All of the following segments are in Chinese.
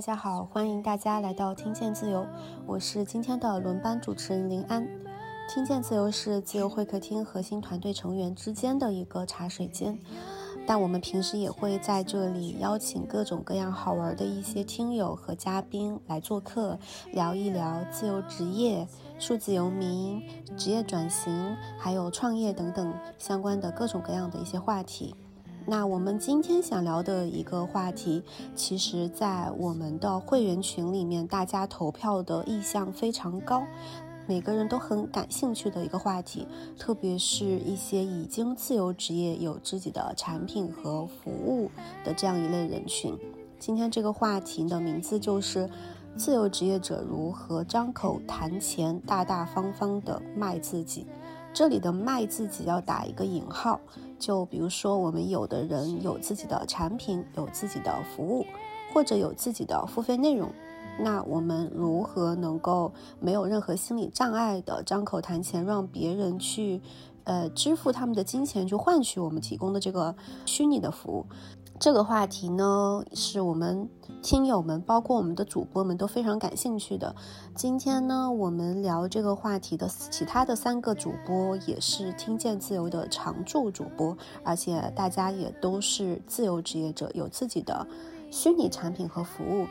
大家好，欢迎大家来到听见自由，我是今天的轮班主持人林安。听见自由是自由会客厅核心团队成员之间的一个茶水间，但我们平时也会在这里邀请各种各样好玩的一些听友和嘉宾来做客，聊一聊自由职业、数字游民、职业转型，还有创业等等相关的各种各样的一些话题。那我们今天想聊的一个话题，其实，在我们的会员群里面，大家投票的意向非常高，每个人都很感兴趣的一个话题，特别是一些已经自由职业、有自己的产品和服务的这样一类人群。今天这个话题的名字就是“自由职业者如何张口谈钱，大大方方的卖自己”。这里的“卖自己”要打一个引号。就比如说，我们有的人有自己的产品，有自己的服务，或者有自己的付费内容，那我们如何能够没有任何心理障碍的张口谈钱，让别人去，呃，支付他们的金钱，去换取我们提供的这个虚拟的服务？这个话题呢，是我们听友们，包括我们的主播们都非常感兴趣的。今天呢，我们聊这个话题的其他的三个主播也是听见自由的常驻主播，而且大家也都是自由职业者，有自己的虚拟产品和服务。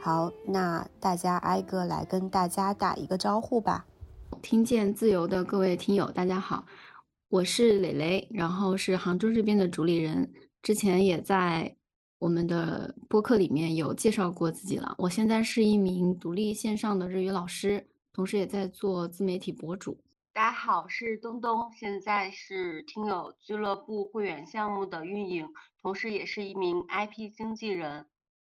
好，那大家挨个来跟大家打一个招呼吧。听见自由的各位听友，大家好，我是蕾蕾，然后是杭州这边的主理人。之前也在我们的播客里面有介绍过自己了。我现在是一名独立线上的日语老师，同时也在做自媒体博主。大家好，是东东，现在是听友俱乐部会员项目的运营，同时也是一名 IP 经纪人。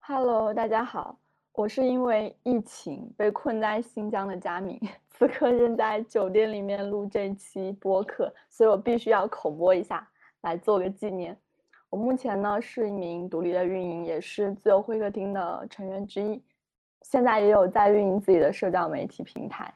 Hello，大家好，我是因为疫情被困在新疆的佳敏，此刻正在酒店里面录这期播客，所以我必须要口播一下，来做个纪念。我目前呢是一名独立的运营，也是自由会客厅的成员之一，现在也有在运营自己的社交媒体平台。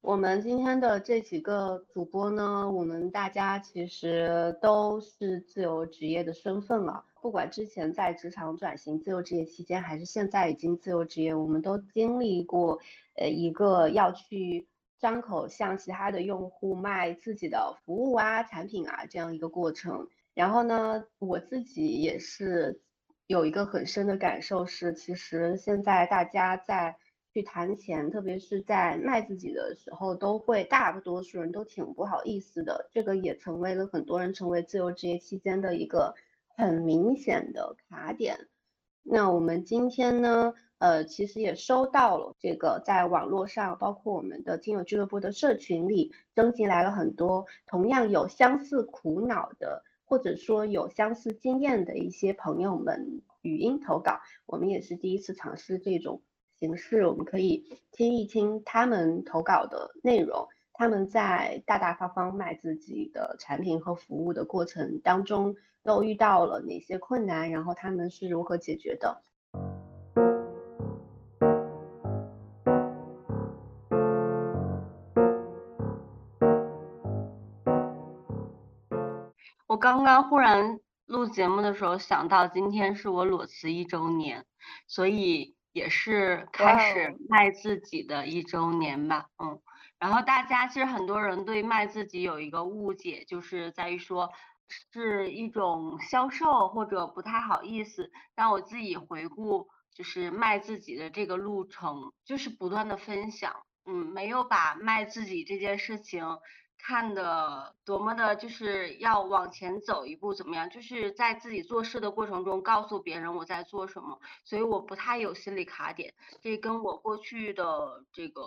我们今天的这几个主播呢，我们大家其实都是自由职业的身份了，不管之前在职场转型自由职业期间，还是现在已经自由职业，我们都经历过呃一个要去张口向其他的用户卖自己的服务啊、产品啊这样一个过程。然后呢，我自己也是有一个很深的感受，是其实现在大家在去谈钱，特别是在卖自己的时候，都会大多数人都挺不好意思的。这个也成为了很多人成为自由职业期间的一个很明显的卡点。那我们今天呢，呃，其实也收到了这个在网络上，包括我们的听友俱乐部的社群里，征集来了很多同样有相似苦恼的。或者说有相似经验的一些朋友们语音投稿，我们也是第一次尝试这种形式，我们可以听一听他们投稿的内容，他们在大大方方卖自己的产品和服务的过程当中都遇到了哪些困难，然后他们是如何解决的。刚刚忽然录节目的时候想到，今天是我裸辞一周年，所以也是开始卖自己的一周年吧。嗯，然后大家其实很多人对卖自己有一个误解，就是在于说是一种销售或者不太好意思。但我自己回顾，就是卖自己的这个路程，就是不断的分享。嗯，没有把卖自己这件事情。看的多么的，就是要往前走一步，怎么样？就是在自己做事的过程中，告诉别人我在做什么，所以我不太有心理卡点。这跟我过去的这个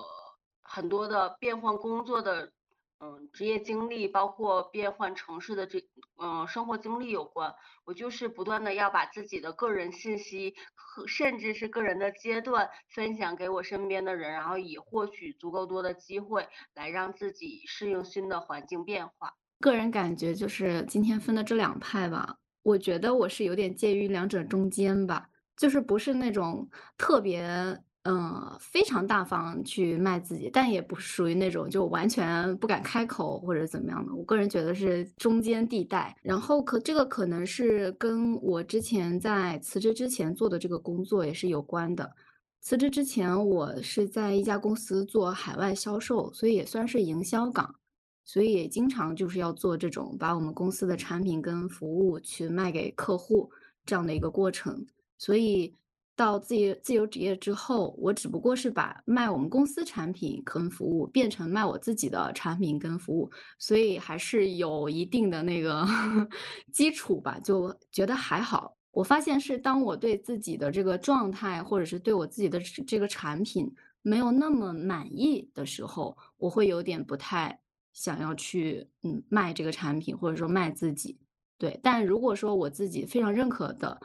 很多的变换工作的。嗯，职业经历包括变换城市的这嗯生活经历有关。我就是不断的要把自己的个人信息和甚至是个人的阶段分享给我身边的人，然后以获取足够多的机会来让自己适应新的环境变化。个人感觉就是今天分的这两派吧，我觉得我是有点介于两者中间吧，就是不是那种特别。嗯，非常大方去卖自己，但也不属于那种就完全不敢开口或者怎么样的。我个人觉得是中间地带。然后可这个可能是跟我之前在辞职之前做的这个工作也是有关的。辞职之前，我是在一家公司做海外销售，所以也算是营销岗，所以也经常就是要做这种把我们公司的产品跟服务去卖给客户这样的一个过程。所以到自由自由职业之后，我只不过是把卖我们公司产品跟服务变成卖我自己的产品跟服务，所以还是有一定的那个 基础吧，就觉得还好。我发现是当我对自己的这个状态，或者是对我自己的这个产品没有那么满意的时候，我会有点不太想要去嗯卖这个产品，或者说卖自己。对，但如果说我自己非常认可的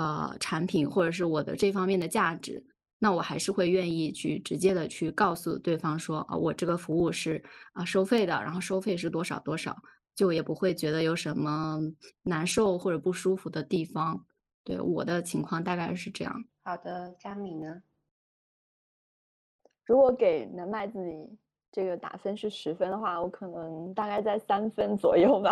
呃产品，或者是我的这方面的价值，那我还是会愿意去直接的去告诉对方说啊，我这个服务是啊收费的，然后收费是多少多少，就也不会觉得有什么难受或者不舒服的地方。对我的情况大概是这样。好的，佳敏呢？如果给能卖自己这个打分是十分的话，我可能大概在三分左右吧。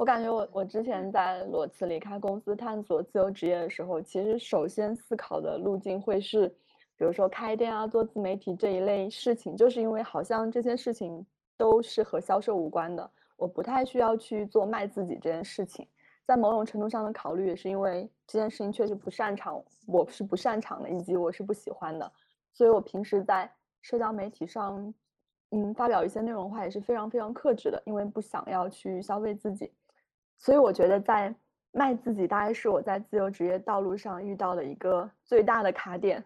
我感觉我我之前在裸辞离开公司探索自由职业的时候，其实首先思考的路径会是，比如说开店啊、做自媒体这一类事情，就是因为好像这些事情都是和销售无关的，我不太需要去做卖自己这件事情。在某种程度上的考虑，也是因为这件事情确实不擅长，我是不擅长的，以及我是不喜欢的，所以我平时在社交媒体上，嗯，发表一些内容的话也是非常非常克制的，因为不想要去消费自己。所以我觉得在卖自己，大概是我在自由职业道路上遇到的一个最大的卡点。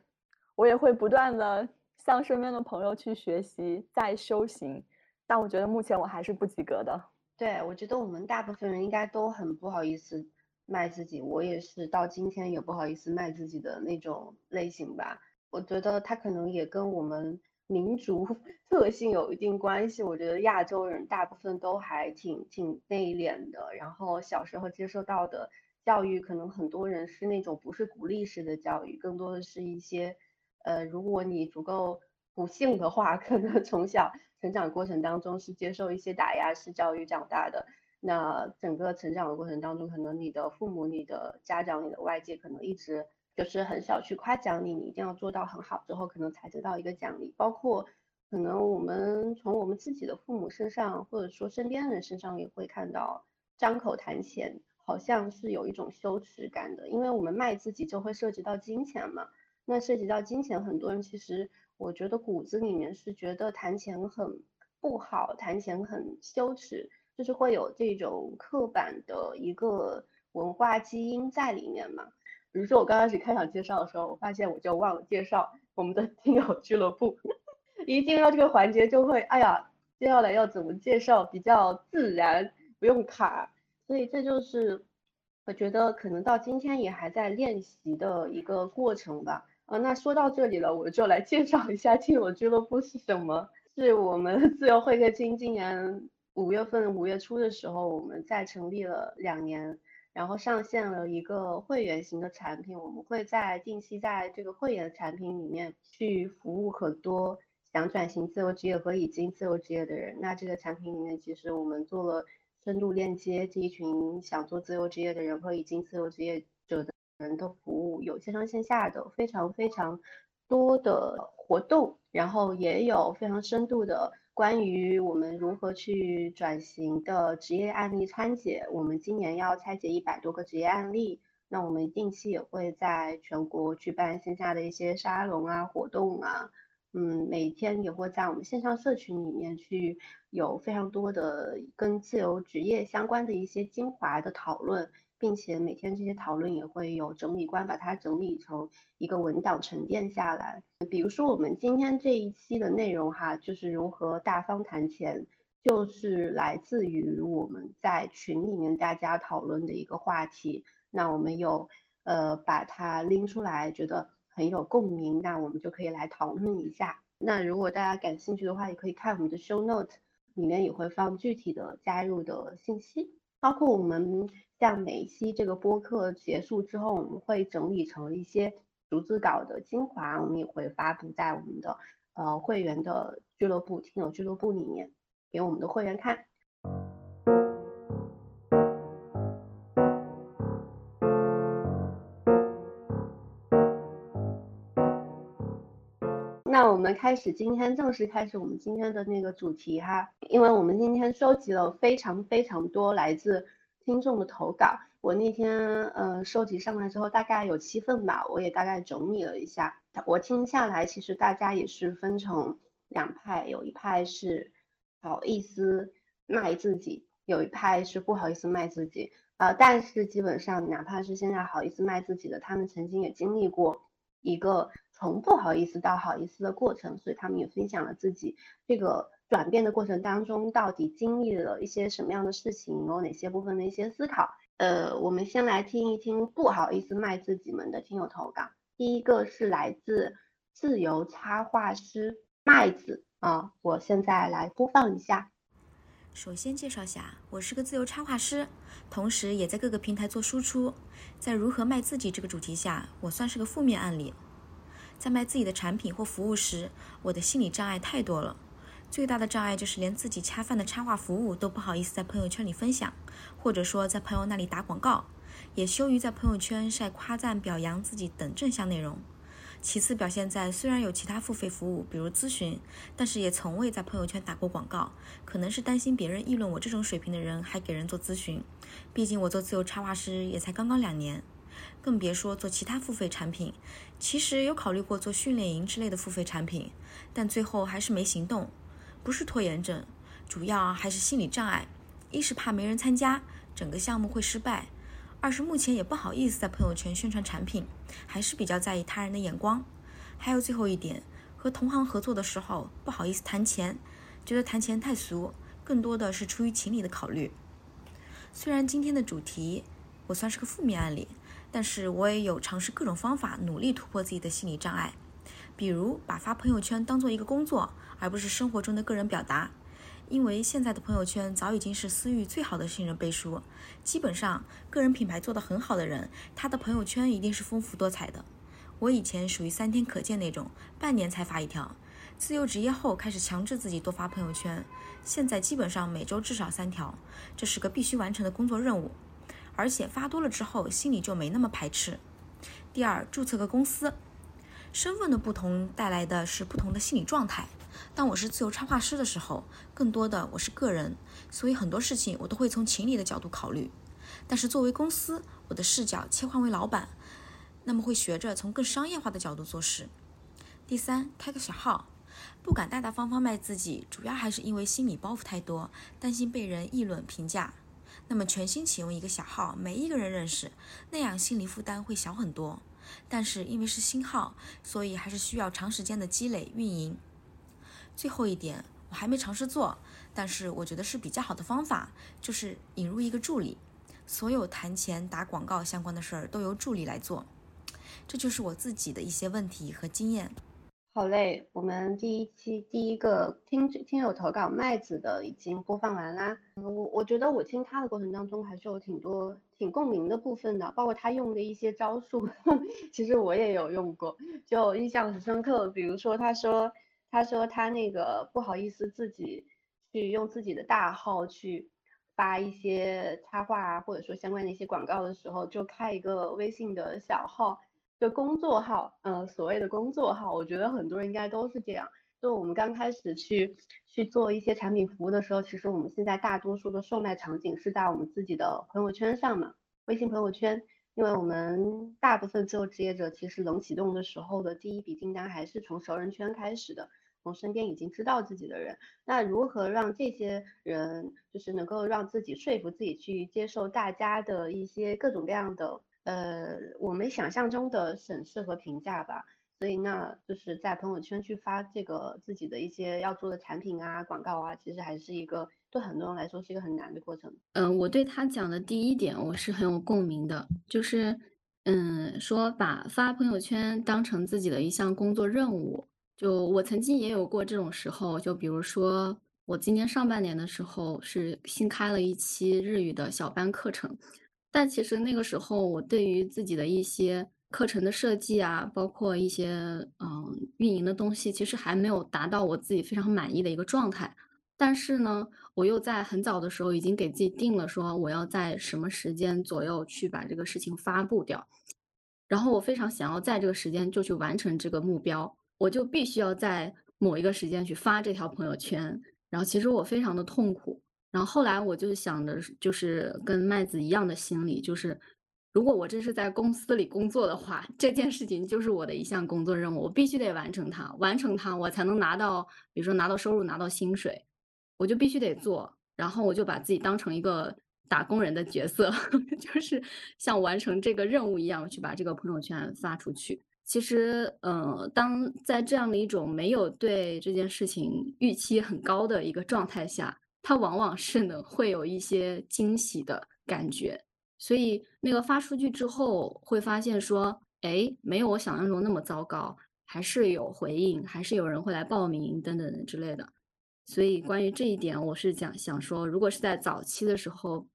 我也会不断的向身边的朋友去学习，在修行，但我觉得目前我还是不及格的。对，我觉得我们大部分人应该都很不好意思卖自己，我也是到今天也不好意思卖自己的那种类型吧。我觉得他可能也跟我们民族 特性有一定关系。我觉得亚洲人大部分都还挺挺内敛的，然后小时候接受到的教育，可能很多人是那种不是鼓励式的教育，更多的是一些，呃，如果你足够不幸的话，可能从小。成长过程当中是接受一些打压式教育长大的，那整个成长的过程当中，可能你的父母、你的家长、你的外界可能一直就是很少去夸奖你，你一定要做到很好之后，可能才得到一个奖励。包括可能我们从我们自己的父母身上，或者说身边人身上也会看到，张口谈钱好像是有一种羞耻感的，因为我们卖自己就会涉及到金钱嘛。那涉及到金钱，很多人其实。我觉得骨子里面是觉得谈钱很不好，谈钱很羞耻，就是会有这种刻板的一个文化基因在里面嘛。比如说我刚开始开场介绍的时候，我发现我就忘了介绍我们的 听友俱乐部，一进入到这个环节就会，哎呀，接下来要怎么介绍比较自然，不用卡，所以这就是我觉得可能到今天也还在练习的一个过程吧。啊，那说到这里了，我就来介绍一下听友俱乐部是什么。是我们 自由会客厅今年五月份五月初的时候，我们在成立了两年，然后上线了一个会员型的产品。我们会在定期在这个会员产品里面去服务很多想转型自由职业和已经自由职业的人。那这个产品里面，其实我们做了深度链接这一群想做自由职业的人和已经自由职业者的。人的服务有线上线下的非常非常多的活动，然后也有非常深度的关于我们如何去转型的职业案例拆解。我们今年要拆解一百多个职业案例，那我们定期也会在全国举办线下的一些沙龙啊活动啊，嗯，每天也会在我们线上社群里面去有非常多的跟自由职业相关的一些精华的讨论。并且每天这些讨论也会有整理官把它整理成一个文档沉淀下来。比如说我们今天这一期的内容哈，就是如何大方谈钱，就是来自于我们在群里面大家讨论的一个话题。那我们有呃把它拎出来，觉得很有共鸣，那我们就可以来讨论一下。那如果大家感兴趣的话，也可以看我们的 show note，里面也会放具体的加入的信息，包括我们。像每一期这个播客结束之后，我们会整理成一些逐字稿的精华，我们也会发布在我们的呃会员的俱乐部、听友俱乐部里面，给我们的会员看。我们开始今天正式开始我们今天的那个主题哈，因为我们今天收集了非常非常多来自听众的投稿，我那天呃收集上来之后大概有七份吧，我也大概整理了一下，我听下来其实大家也是分成两派，有一派是好意思卖自己，有一派是不好意思卖自己，呃，但是基本上哪怕是现在好意思卖自己的，他们曾经也经历过一个。从不好意思到好意思的过程，所以他们也分享了自己这个转变的过程当中到底经历了一些什么样的事情，有哪些部分的一些思考。呃，我们先来听一听不好意思卖自己们的听友投稿。第一个是来自自由插画师麦子啊，我现在来播放一下。首先介绍下，我是个自由插画师，同时也在各个平台做输出。在如何卖自己这个主题下，我算是个负面案例。在卖自己的产品或服务时，我的心理障碍太多了。最大的障碍就是连自己恰饭的插画服务都不好意思在朋友圈里分享，或者说在朋友那里打广告，也羞于在朋友圈晒夸赞、表扬自己等正向内容。其次，表现在虽然有其他付费服务，比如咨询，但是也从未在朋友圈打过广告，可能是担心别人议论我这种水平的人还给人做咨询。毕竟我做自由插画师也才刚刚两年。更别说做其他付费产品。其实有考虑过做训练营之类的付费产品，但最后还是没行动。不是拖延症，主要还是心理障碍。一是怕没人参加，整个项目会失败；二是目前也不好意思在朋友圈宣传产品，还是比较在意他人的眼光。还有最后一点，和同行合作的时候不好意思谈钱，觉得谈钱太俗，更多的是出于情理的考虑。虽然今天的主题我算是个负面案例。但是我也有尝试各种方法，努力突破自己的心理障碍，比如把发朋友圈当做一个工作，而不是生活中的个人表达。因为现在的朋友圈早已经是私域最好的信任背书，基本上个人品牌做得很好的人，他的朋友圈一定是丰富多彩的。我以前属于三天可见那种，半年才发一条。自由职业后开始强制自己多发朋友圈，现在基本上每周至少三条，这是个必须完成的工作任务。而且发多了之后，心里就没那么排斥。第二，注册个公司，身份的不同带来的是不同的心理状态。当我是自由插画师的时候，更多的我是个人，所以很多事情我都会从情理的角度考虑。但是作为公司，我的视角切换为老板，那么会学着从更商业化的角度做事。第三，开个小号，不敢大大方方卖自己，主要还是因为心理包袱太多，担心被人议论评价。那么全新启用一个小号，没一个人认识，那样心理负担会小很多。但是因为是新号，所以还是需要长时间的积累运营。最后一点，我还没尝试做，但是我觉得是比较好的方法，就是引入一个助理，所有谈钱、打广告相关的事儿都由助理来做。这就是我自己的一些问题和经验。好嘞，我们第一期第一个听听友投稿麦子的已经播放完啦。我我觉得我听他的过程当中还是有挺多挺共鸣的部分的，包括他用的一些招数，其实我也有用过，就印象很深刻。比如说他说他说他那个不好意思自己去用自己的大号去发一些插画啊，或者说相关的一些广告的时候，就开一个微信的小号。就工作号，呃，所谓的工作号，我觉得很多人应该都是这样。就我们刚开始去去做一些产品服务的时候，其实我们现在大多数的售卖场景是在我们自己的朋友圈上嘛，微信朋友圈。因为我们大部分自由职业者其实冷启动的时候的第一笔订单还是从熟人圈开始的，从身边已经知道自己的人。那如何让这些人就是能够让自己说服自己去接受大家的一些各种各样的。呃，我们想象中的审视和评价吧，所以那就是在朋友圈去发这个自己的一些要做的产品啊、广告啊，其实还是一个对很多人来说是一个很难的过程。嗯，我对他讲的第一点我是很有共鸣的，就是嗯，说把发朋友圈当成自己的一项工作任务。就我曾经也有过这种时候，就比如说我今年上半年的时候是新开了一期日语的小班课程。但其实那个时候，我对于自己的一些课程的设计啊，包括一些嗯运营的东西，其实还没有达到我自己非常满意的一个状态。但是呢，我又在很早的时候已经给自己定了，说我要在什么时间左右去把这个事情发布掉。然后我非常想要在这个时间就去完成这个目标。我就必须要在某一个时间去发这条朋友圈，然后其实我非常的痛苦。然后后来我就想的是，就是跟麦子一样的心理，就是如果我这是在公司里工作的话，这件事情就是我的一项工作任务，我必须得完成它，完成它我才能拿到，比如说拿到收入，拿到薪水，我就必须得做。然后我就把自己当成一个打工人的角色，就是像完成这个任务一样去把这个朋友圈发出去。其实，呃，当在这样的一种没有对这件事情预期很高的一个状态下。它往往是呢会有一些惊喜的感觉，所以那个发出去之后会发现说，哎，没有我想象中那么糟糕，还是有回应，还是有人会来报名等等之类的。所以关于这一点，我是想想说，如果是在早期的时候，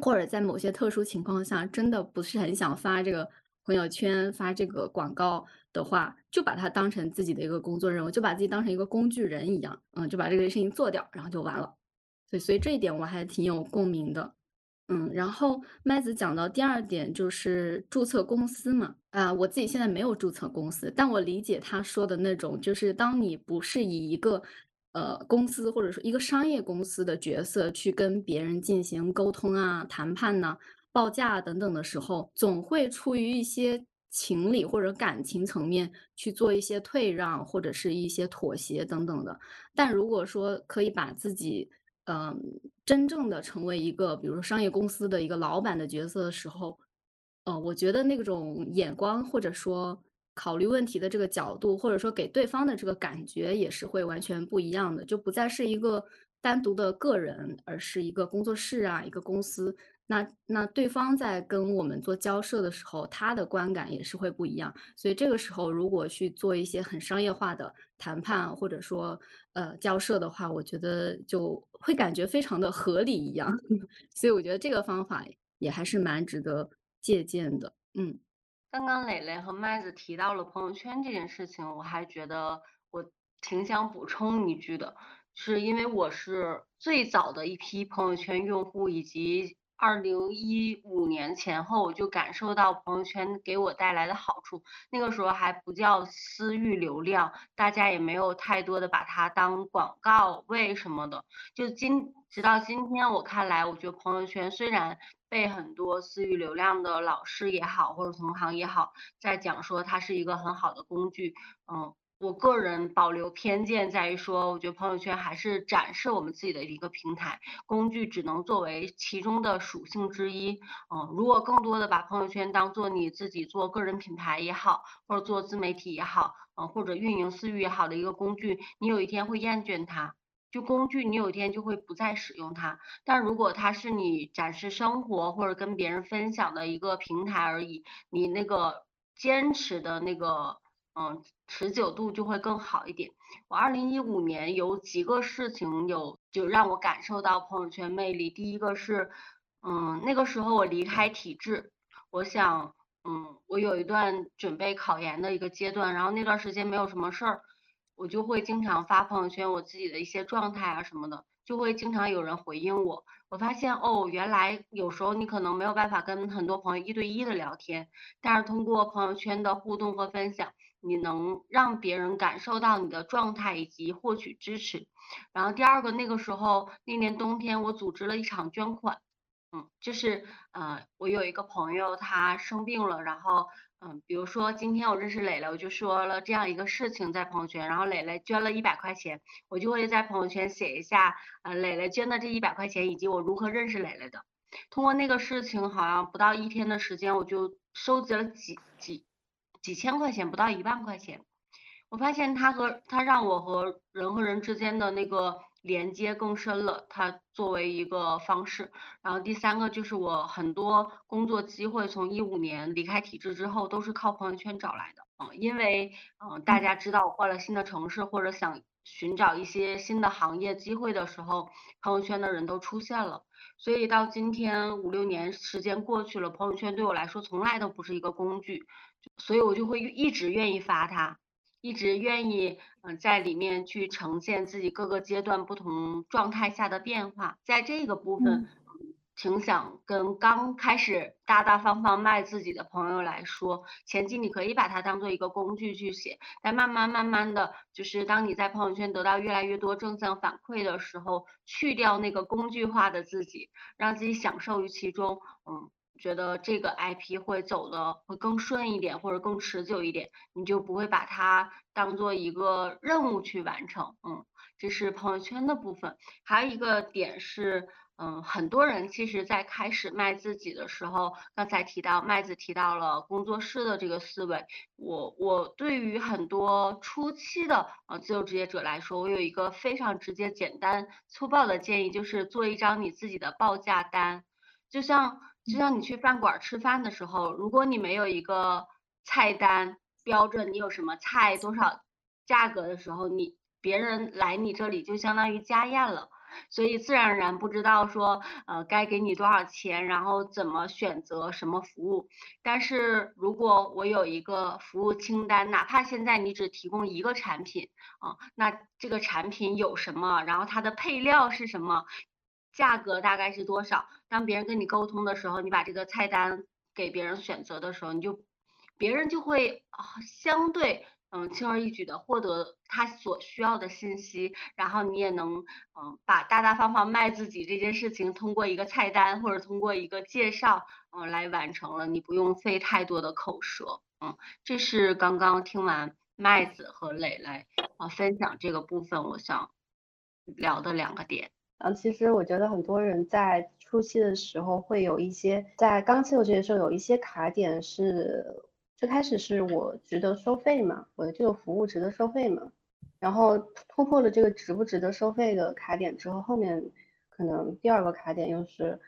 或者在某些特殊情况下，真的不是很想发这个朋友圈、发这个广告的话，就把它当成自己的一个工作任务，就把自己当成一个工具人一样，嗯，就把这个事情做掉，然后就完了。所以，所以这一点我还挺有共鸣的，嗯，然后麦子讲到第二点就是注册公司嘛，啊，我自己现在没有注册公司，但我理解他说的那种，就是当你不是以一个呃公司或者说一个商业公司的角色去跟别人进行沟通啊、谈判呢、报价等等的时候，总会出于一些情理或者感情层面去做一些退让或者是一些妥协等等的。但如果说可以把自己嗯，真正的成为一个，比如说商业公司的一个老板的角色的时候，呃，我觉得那种眼光或者说考虑问题的这个角度，或者说给对方的这个感觉也是会完全不一样的，就不再是一个单独的个人，而是一个工作室啊，一个公司。那那对方在跟我们做交涉的时候，他的观感也是会不一样。所以这个时候，如果去做一些很商业化的谈判，或者说呃交涉的话，我觉得就会感觉非常的合理一样。所以我觉得这个方法也还是蛮值得借鉴的。嗯，刚刚磊磊和麦子提到了朋友圈这件事情，我还觉得我挺想补充一句的，是因为我是最早的一批朋友圈用户，以及。二零一五年前后，我就感受到朋友圈给我带来的好处。那个时候还不叫私域流量，大家也没有太多的把它当广告位什么的。就今直到今天，我看来，我觉得朋友圈虽然被很多私域流量的老师也好，或者同行也好，在讲说它是一个很好的工具，嗯。我个人保留偏见在于说，我觉得朋友圈还是展示我们自己的一个平台，工具只能作为其中的属性之一。嗯，如果更多的把朋友圈当做你自己做个人品牌也好，或者做自媒体也好，嗯，或者运营私域也好的一个工具，你有一天会厌倦它，就工具你有一天就会不再使用它。但如果它是你展示生活或者跟别人分享的一个平台而已，你那个坚持的那个。嗯，持久度就会更好一点。我二零一五年有几个事情有就让我感受到朋友圈魅力。第一个是，嗯，那个时候我离开体制，我想，嗯，我有一段准备考研的一个阶段，然后那段时间没有什么事儿，我就会经常发朋友圈我自己的一些状态啊什么的，就会经常有人回应我。我发现哦，原来有时候你可能没有办法跟很多朋友一对一的聊天，但是通过朋友圈的互动和分享。你能让别人感受到你的状态以及获取支持，然后第二个那个时候那年冬天我组织了一场捐款，嗯，就是呃我有一个朋友他生病了，然后嗯比如说今天我认识磊磊，我就说了这样一个事情在朋友圈，然后磊磊捐了一百块钱，我就会在朋友圈写一下呃磊磊捐的这一百块钱以及我如何认识磊磊的，通过那个事情好像不到一天的时间我就收集了几几。几千块钱不到一万块钱，我发现他和他让我和人和人之间的那个连接更深了。他作为一个方式，然后第三个就是我很多工作机会，从一五年离开体制之后都是靠朋友圈找来的。嗯，因为嗯大家知道我换了新的城市或者想寻找一些新的行业机会的时候，朋友圈的人都出现了。所以到今天五六年时间过去了，朋友圈对我来说从来都不是一个工具。所以我就会一直愿意发它，一直愿意嗯在里面去呈现自己各个阶段不同状态下的变化。在这个部分，挺想跟刚开始大大方方卖自己的朋友来说，前期你可以把它当做一个工具去写，但慢慢慢慢的就是当你在朋友圈得到越来越多正向反馈的时候，去掉那个工具化的自己，让自己享受于其中，嗯，觉得这个 IP 会走的会更顺一点或者更持久一点，你就不会把它当做一个任务去完成，嗯，这是朋友圈的部分，还有一个点是。嗯，很多人其实，在开始卖自己的时候，刚才提到麦子提到了工作室的这个思维。我我对于很多初期的呃自由职业者来说，我有一个非常直接、简单、粗暴的建议，就是做一张你自己的报价单。就像就像你去饭馆吃饭的时候，如果你没有一个菜单标着你有什么菜、多少价格的时候，你别人来你这里就相当于家宴了。所以自然而然不知道说，呃，该给你多少钱，然后怎么选择什么服务。但是如果我有一个服务清单，哪怕现在你只提供一个产品，啊，那这个产品有什么，然后它的配料是什么，价格大概是多少？当别人跟你沟通的时候，你把这个菜单给别人选择的时候，你就，别人就会相对。嗯，轻而易举的获得他所需要的信息，然后你也能嗯把大大方方卖自己这件事情通过一个菜单或者通过一个介绍嗯来完成了，你不用费太多的口舌。嗯，这是刚刚听完麦子和磊来啊分享这个部分，我想聊的两个点。嗯，其实我觉得很多人在初期的时候会有一些在刚进入这些时候有一些卡点是。最开始是我值得收费嘛，我的这个服务值得收费嘛，然后突破了这个值不值得收费的卡点之后，后面可能第二个卡点又是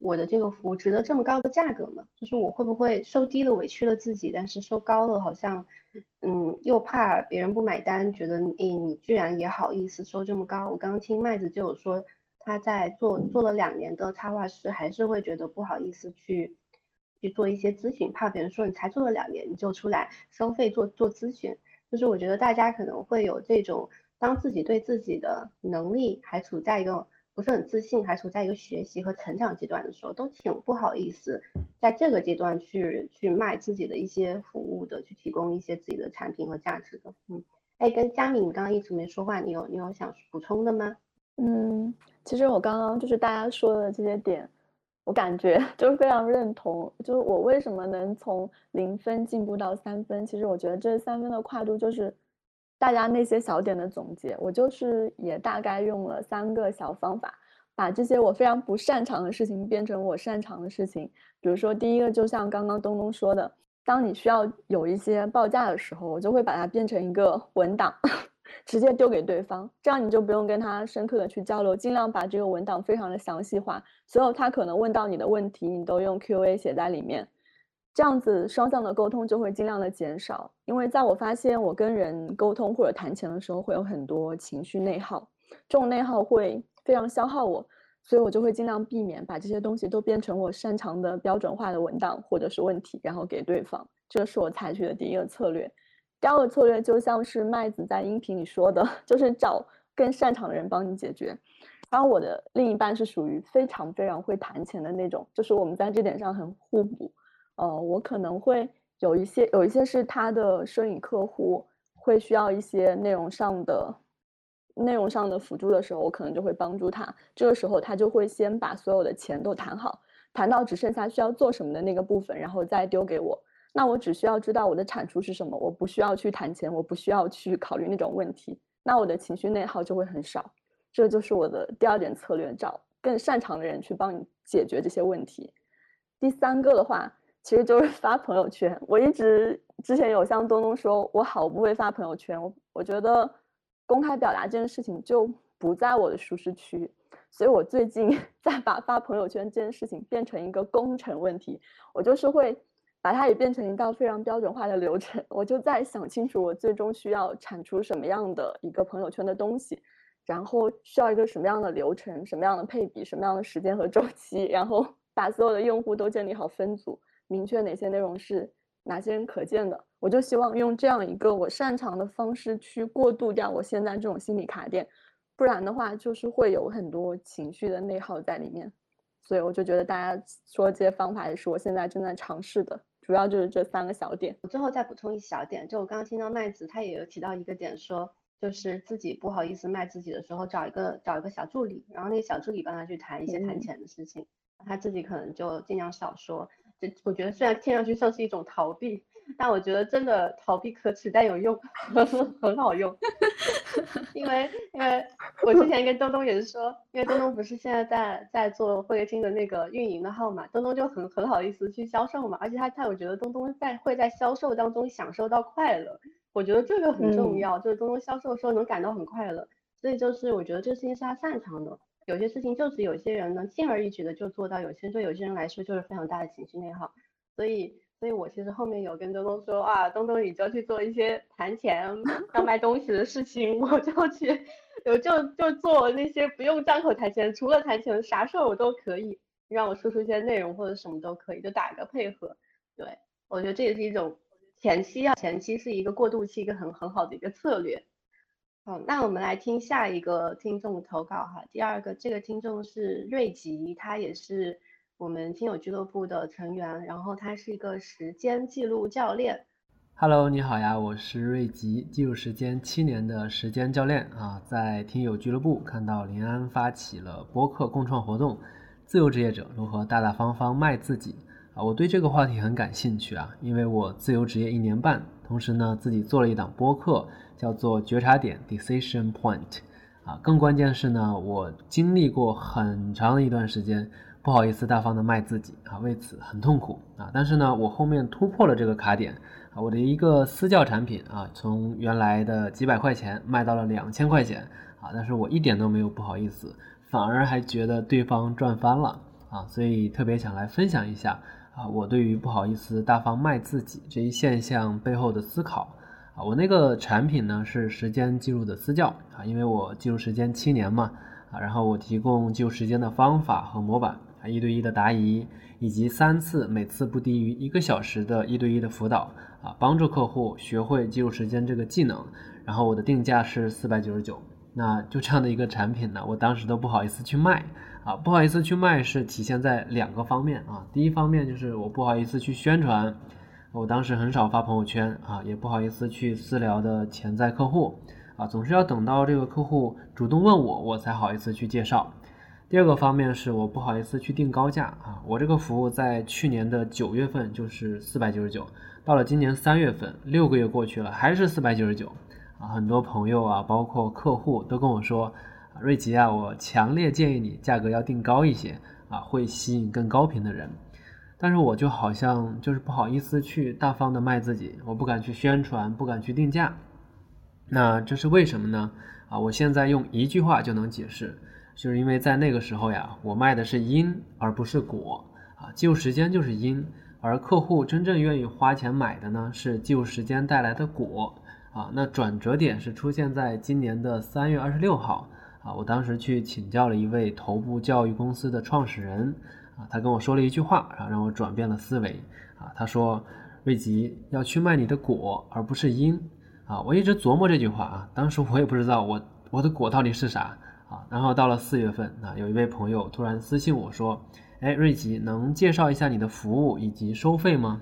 我的这个服务值得这么高的价格吗？就是我会不会收低了委屈了自己，但是收高了好像，嗯，又怕别人不买单，觉得诶你居然也好意思收这么高。我刚刚听麦子就有说他在做做了两年的插画师，还是会觉得不好意思去。去做一些咨询，怕别人说你才做了两年你就出来收费做做咨询，就是我觉得大家可能会有这种，当自己对自己的能力还处在一个不是很自信，还处在一个学习和成长阶段的时候，都挺不好意思在这个阶段去去卖自己的一些服务的，去提供一些自己的产品和价值的。嗯，哎，跟佳敏，刚刚一直没说话，你有你有想补充的吗？嗯，其实我刚刚就是大家说的这些点。我感觉 就是非常认同，就是我为什么能从零分进步到三分？其实我觉得这三分的跨度就是大家那些小点的总结。我就是也大概用了三个小方法，把这些我非常不擅长的事情变成我擅长的事情。比如说，第一个就像刚刚东东说的，当你需要有一些报价的时候，我就会把它变成一个文档。直接丢给对方，这样你就不用跟他深刻的去交流，尽量把这个文档非常的详细化，所有他可能问到你的问题，你都用 Q&A 写在里面，这样子双向的沟通就会尽量的减少。因为在我发现我跟人沟通或者谈钱的时候，会有很多情绪内耗，这种内耗会非常消耗我，所以我就会尽量避免把这些东西都变成我擅长的标准化的文档或者是问题，然后给对方。这是我采取的第一个策略。第二个策略就像是麦子在音频里说的，就是找更擅长的人帮你解决。然后我的另一半是属于非常非常会谈钱的那种，就是我们在这点上很互补。呃，我可能会有一些有一些是他的摄影客户会需要一些内容上的内容上的辅助的时候，我可能就会帮助他。这个时候他就会先把所有的钱都谈好，谈到只剩下需要做什么的那个部分，然后再丢给我。那我只需要知道我的产出是什么，我不需要去谈钱，我不需要去考虑那种问题，那我的情绪内耗就会很少。这就是我的第二点策略，找更擅长的人去帮你解决这些问题。第三个的话，其实就是发朋友圈。我一直之前有向东东说，我好不会发朋友圈，我我觉得公开表达这件事情就不在我的舒适区，所以我最近 在把发朋友圈这件事情变成一个工程问题，我就是会。把它也变成一道非常标准化的流程，我就在想清楚我最终需要产出什么样的一个朋友圈的东西，然后需要一个什么样的流程、什么样的配比、什么样的时间和周期，然后把所有的用户都建立好分组，明确哪些内容是哪些人可见的。我就希望用这样一个我擅长的方式去过渡掉我现在这种心理卡点，不然的话就是会有很多情绪的内耗在里面。所以我就觉得大家说这些方法也是我现在正在尝试的，主要就是这三个小点。我最后再补充一小点，就我刚刚听到麦子他也有提到一个点，说就是自己不好意思卖自己的时候，找一个找一个小助理，然后那个小助理帮他去谈一些谈钱的事情，他自己可能就尽量少说。这我觉得虽然听上去像是一种逃避。但我觉得真的逃避可耻但有用，很好用。因为因为我之前跟东东也是说，因为东东不是现在在在做会客厅的那个运营的号嘛，东东就很很好意思去销售嘛，而且他他我觉得东东在会在销售当中享受到快乐，我觉得这个很重要，就是东东销售的时候能感到很快乐，所以就是我觉得这事情是他擅长的，有些事情就是有些人能轻而易举的就做到，有些人对有些人来说就是非常大的情绪内耗，所以。所以我其实后面有跟东东说啊，东东你就去做一些谈钱要卖东西的事情，我就去，我就就做那些不用张口谈钱，除了谈钱啥事儿我都可以，让我输出一些内容或者什么都可以，就打个配合。对我觉得这也是一种前期啊，前期是一个过渡期，一个很很好的一个策略。好，那我们来听下一个听众投稿哈，第二个这个听众是瑞吉，他也是。我们听友俱乐部的成员，然后他是一个时间记录教练。Hello，你好呀，我是瑞吉，记录时间七年的时间教练啊。在听友俱乐部看到林安发起了播客共创活动，自由职业者如何大大方方卖自己啊？我对这个话题很感兴趣啊，因为我自由职业一年半，同时呢自己做了一档播客，叫做觉察点 Decision Point 啊。更关键是呢，我经历过很长的一段时间。不好意思，大方的卖自己啊，为此很痛苦啊。但是呢，我后面突破了这个卡点啊，我的一个私教产品啊，从原来的几百块钱卖到了两千块钱啊，但是我一点都没有不好意思，反而还觉得对方赚翻了啊，所以特别想来分享一下啊，我对于不好意思大方卖自己这一现象背后的思考啊。我那个产品呢是时间记录的私教啊，因为我记录时间七年嘛啊，然后我提供记录时间的方法和模板。啊，一对一的答疑，以及三次每次不低于一个小时的一对一的辅导啊，帮助客户学会记录时间这个技能。然后我的定价是四百九十九，那就这样的一个产品呢，我当时都不好意思去卖啊，不好意思去卖是体现在两个方面啊。第一方面就是我不好意思去宣传，我当时很少发朋友圈啊，也不好意思去私聊的潜在客户啊，总是要等到这个客户主动问我，我才好意思去介绍。第二个方面是我不好意思去定高价啊，我这个服务在去年的九月份就是四百九十九，到了今年三月份，六个月过去了还是四百九十九啊，很多朋友啊，包括客户都跟我说，瑞吉啊，我强烈建议你价格要定高一些啊，会吸引更高频的人，但是我就好像就是不好意思去大方的卖自己，我不敢去宣传，不敢去定价，那这是为什么呢？啊，我现在用一句话就能解释。就是因为在那个时候呀，我卖的是因而不是果啊，记录时间就是因，而客户真正愿意花钱买的呢是记录时间带来的果啊。那转折点是出现在今年的三月二十六号啊，我当时去请教了一位头部教育公司的创始人啊，他跟我说了一句话啊，让我转变了思维啊。他说：“瑞吉要去卖你的果，而不是因啊。”我一直琢磨这句话啊，当时我也不知道我我的果到底是啥。啊，然后到了四月份啊，有一位朋友突然私信我说：“哎，瑞吉，能介绍一下你的服务以及收费吗？”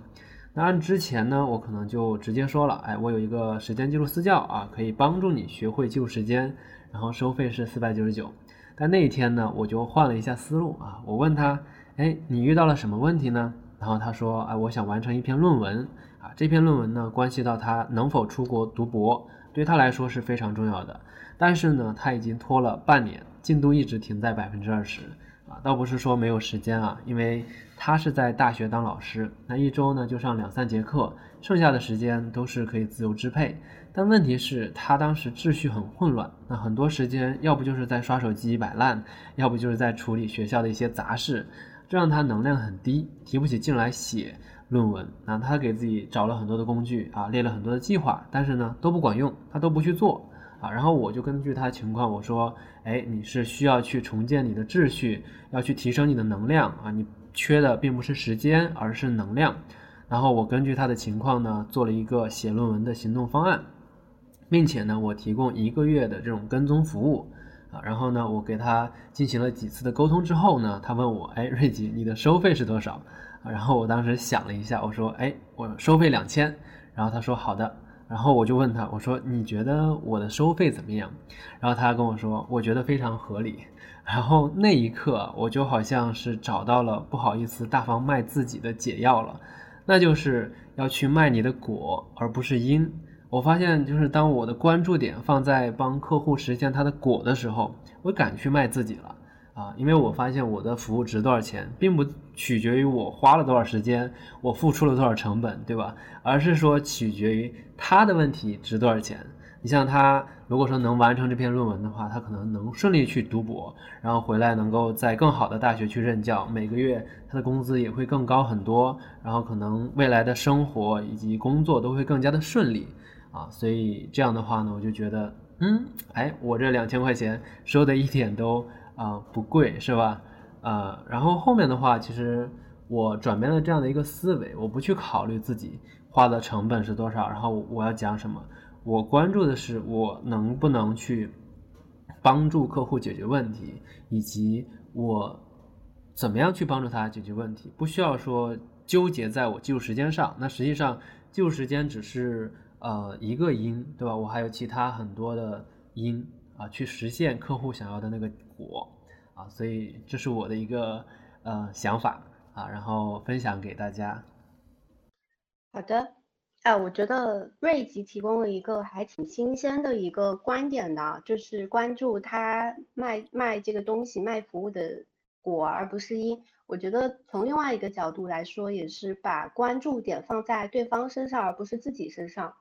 那按之前呢，我可能就直接说了：“哎，我有一个时间记录私教啊，可以帮助你学会记录时间，然后收费是四百九十九。”但那一天呢，我就换了一下思路啊，我问他：“哎，你遇到了什么问题呢？”然后他说：“哎，我想完成一篇论文啊，这篇论文呢，关系到他能否出国读博，对他来说是非常重要的。”但是呢，他已经拖了半年，进度一直停在百分之二十啊，倒不是说没有时间啊，因为他是在大学当老师，那一周呢就上两三节课，剩下的时间都是可以自由支配。但问题是，他当时秩序很混乱，那很多时间要不就是在刷手机摆烂，要不就是在处理学校的一些杂事，这让他能量很低，提不起劲来写论文。那他给自己找了很多的工具啊，列了很多的计划，但是呢都不管用，他都不去做。啊，然后我就根据他的情况，我说，哎，你是需要去重建你的秩序，要去提升你的能量啊，你缺的并不是时间，而是能量。然后我根据他的情况呢，做了一个写论文的行动方案，并且呢，我提供一个月的这种跟踪服务。啊。然后呢，我给他进行了几次的沟通之后呢，他问我，哎，瑞吉，你的收费是多少？然后我当时想了一下，我说，哎，我收费两千。然后他说好的。然后我就问他，我说你觉得我的收费怎么样？然后他跟我说，我觉得非常合理。然后那一刻，我就好像是找到了不好意思大方卖自己的解药了，那就是要去卖你的果，而不是因。我发现，就是当我的关注点放在帮客户实现他的果的时候，我敢去卖自己了啊！因为我发现我的服务值多少钱，并不取决于我花了多少时间，我付出了多少成本，对吧？而是说取决于他的问题值多少钱。你像他，如果说能完成这篇论文的话，他可能能顺利去读博，然后回来能够在更好的大学去任教，每个月他的工资也会更高很多，然后可能未来的生活以及工作都会更加的顺利啊。所以这样的话呢，我就觉得，嗯，哎，我这两千块钱收的一点都啊不贵，是吧？呃，然后后面的话，其实我转变了这样的一个思维，我不去考虑自己花的成本是多少，然后我要讲什么。我关注的是我能不能去帮助客户解决问题，以及我怎么样去帮助他解决问题，不需要说纠结在我记录时间上。那实际上记录时间只是呃一个因，对吧？我还有其他很多的因啊，去实现客户想要的那个果啊。所以这是我的一个呃想法啊，然后分享给大家。好的。哎，我觉得瑞吉提供了一个还挺新鲜的一个观点的，就是关注他卖卖这个东西、卖服务的果，而不是因。我觉得从另外一个角度来说，也是把关注点放在对方身上，而不是自己身上。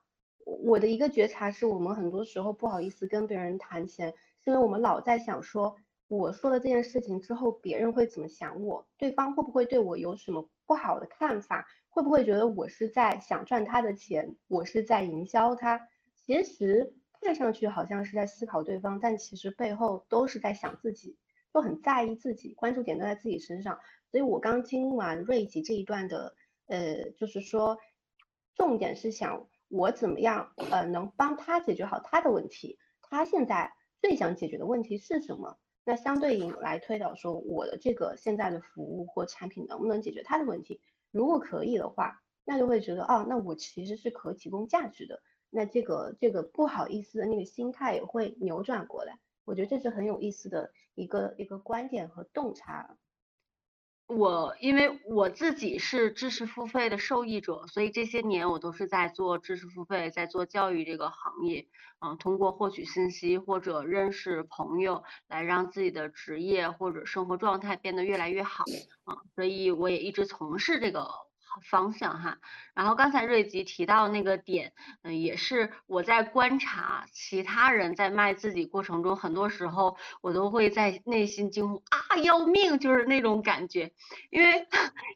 我的一个觉察是，我们很多时候不好意思跟别人谈钱，是因为我们老在想说，我说了这件事情之后，别人会怎么想我，对方会不会对我有什么不好的看法。会不会觉得我是在想赚他的钱，我是在营销他？其实看上去好像是在思考对方，但其实背后都是在想自己，都很在意自己，关注点都在自己身上。所以我刚听完瑞吉这一段的，呃，就是说，重点是想我怎么样，呃，能帮他解决好他的问题，他现在最想解决的问题是什么？那相对应来推导说，我的这个现在的服务或产品能不能解决他的问题？如果可以的话，那就会觉得哦，那我其实是可提供价值的。那这个这个不好意思的那个心态也会扭转过来。我觉得这是很有意思的一个一个观点和洞察。我因为我自己是知识付费的受益者，所以这些年我都是在做知识付费，在做教育这个行业。嗯，通过获取信息或者认识朋友，来让自己的职业或者生活状态变得越来越好。啊，所以我也一直从事这个。方向哈，然后刚才瑞吉提到那个点，嗯，也是我在观察其他人在卖自己过程中，很多时候我都会在内心惊呼啊要命，就是那种感觉，因为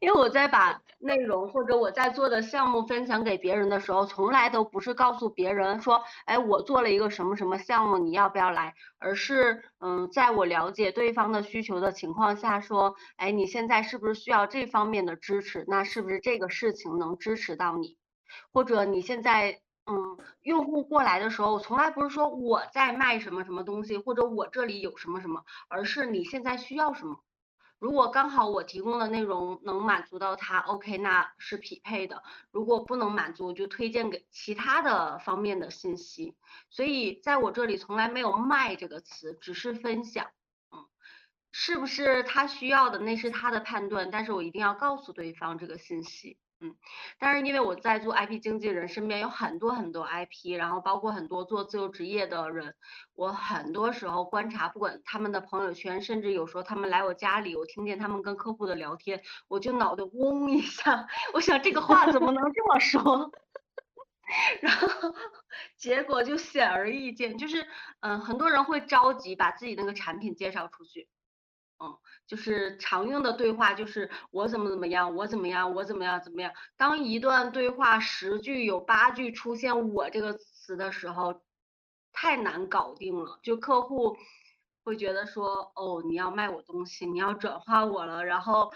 因为我在把内容或者我在做的项目分享给别人的时候，从来都不是告诉别人说，哎，我做了一个什么什么项目，你要不要来？而是嗯，在我了解对方的需求的情况下说，哎，你现在是不是需要这方面的支持？那是不是这？这个事情能支持到你，或者你现在嗯，用户过来的时候，从来不是说我在卖什么什么东西，或者我这里有什么什么，而是你现在需要什么。如果刚好我提供的内容能满足到他，OK，那是匹配的；如果不能满足，就推荐给其他的方面的信息。所以在我这里从来没有卖这个词，只是分享。是不是他需要的那是他的判断，但是我一定要告诉对方这个信息，嗯，但是因为我在做 IP 经纪人，身边有很多很多 IP，然后包括很多做自由职业的人，我很多时候观察，不管他们的朋友圈，甚至有时候他们来我家里，我听见他们跟客户的聊天，我就脑袋嗡一下，我想这个话怎么能这么说，然后结果就显而易见，就是嗯，很多人会着急把自己那个产品介绍出去。嗯，就是常用的对话就是我怎么怎么样，我怎么样，我怎么样怎么样。当一段对话十句有八句出现“我”这个词的时候，太难搞定了。就客户会觉得说，哦，你要卖我东西，你要转化我了，然后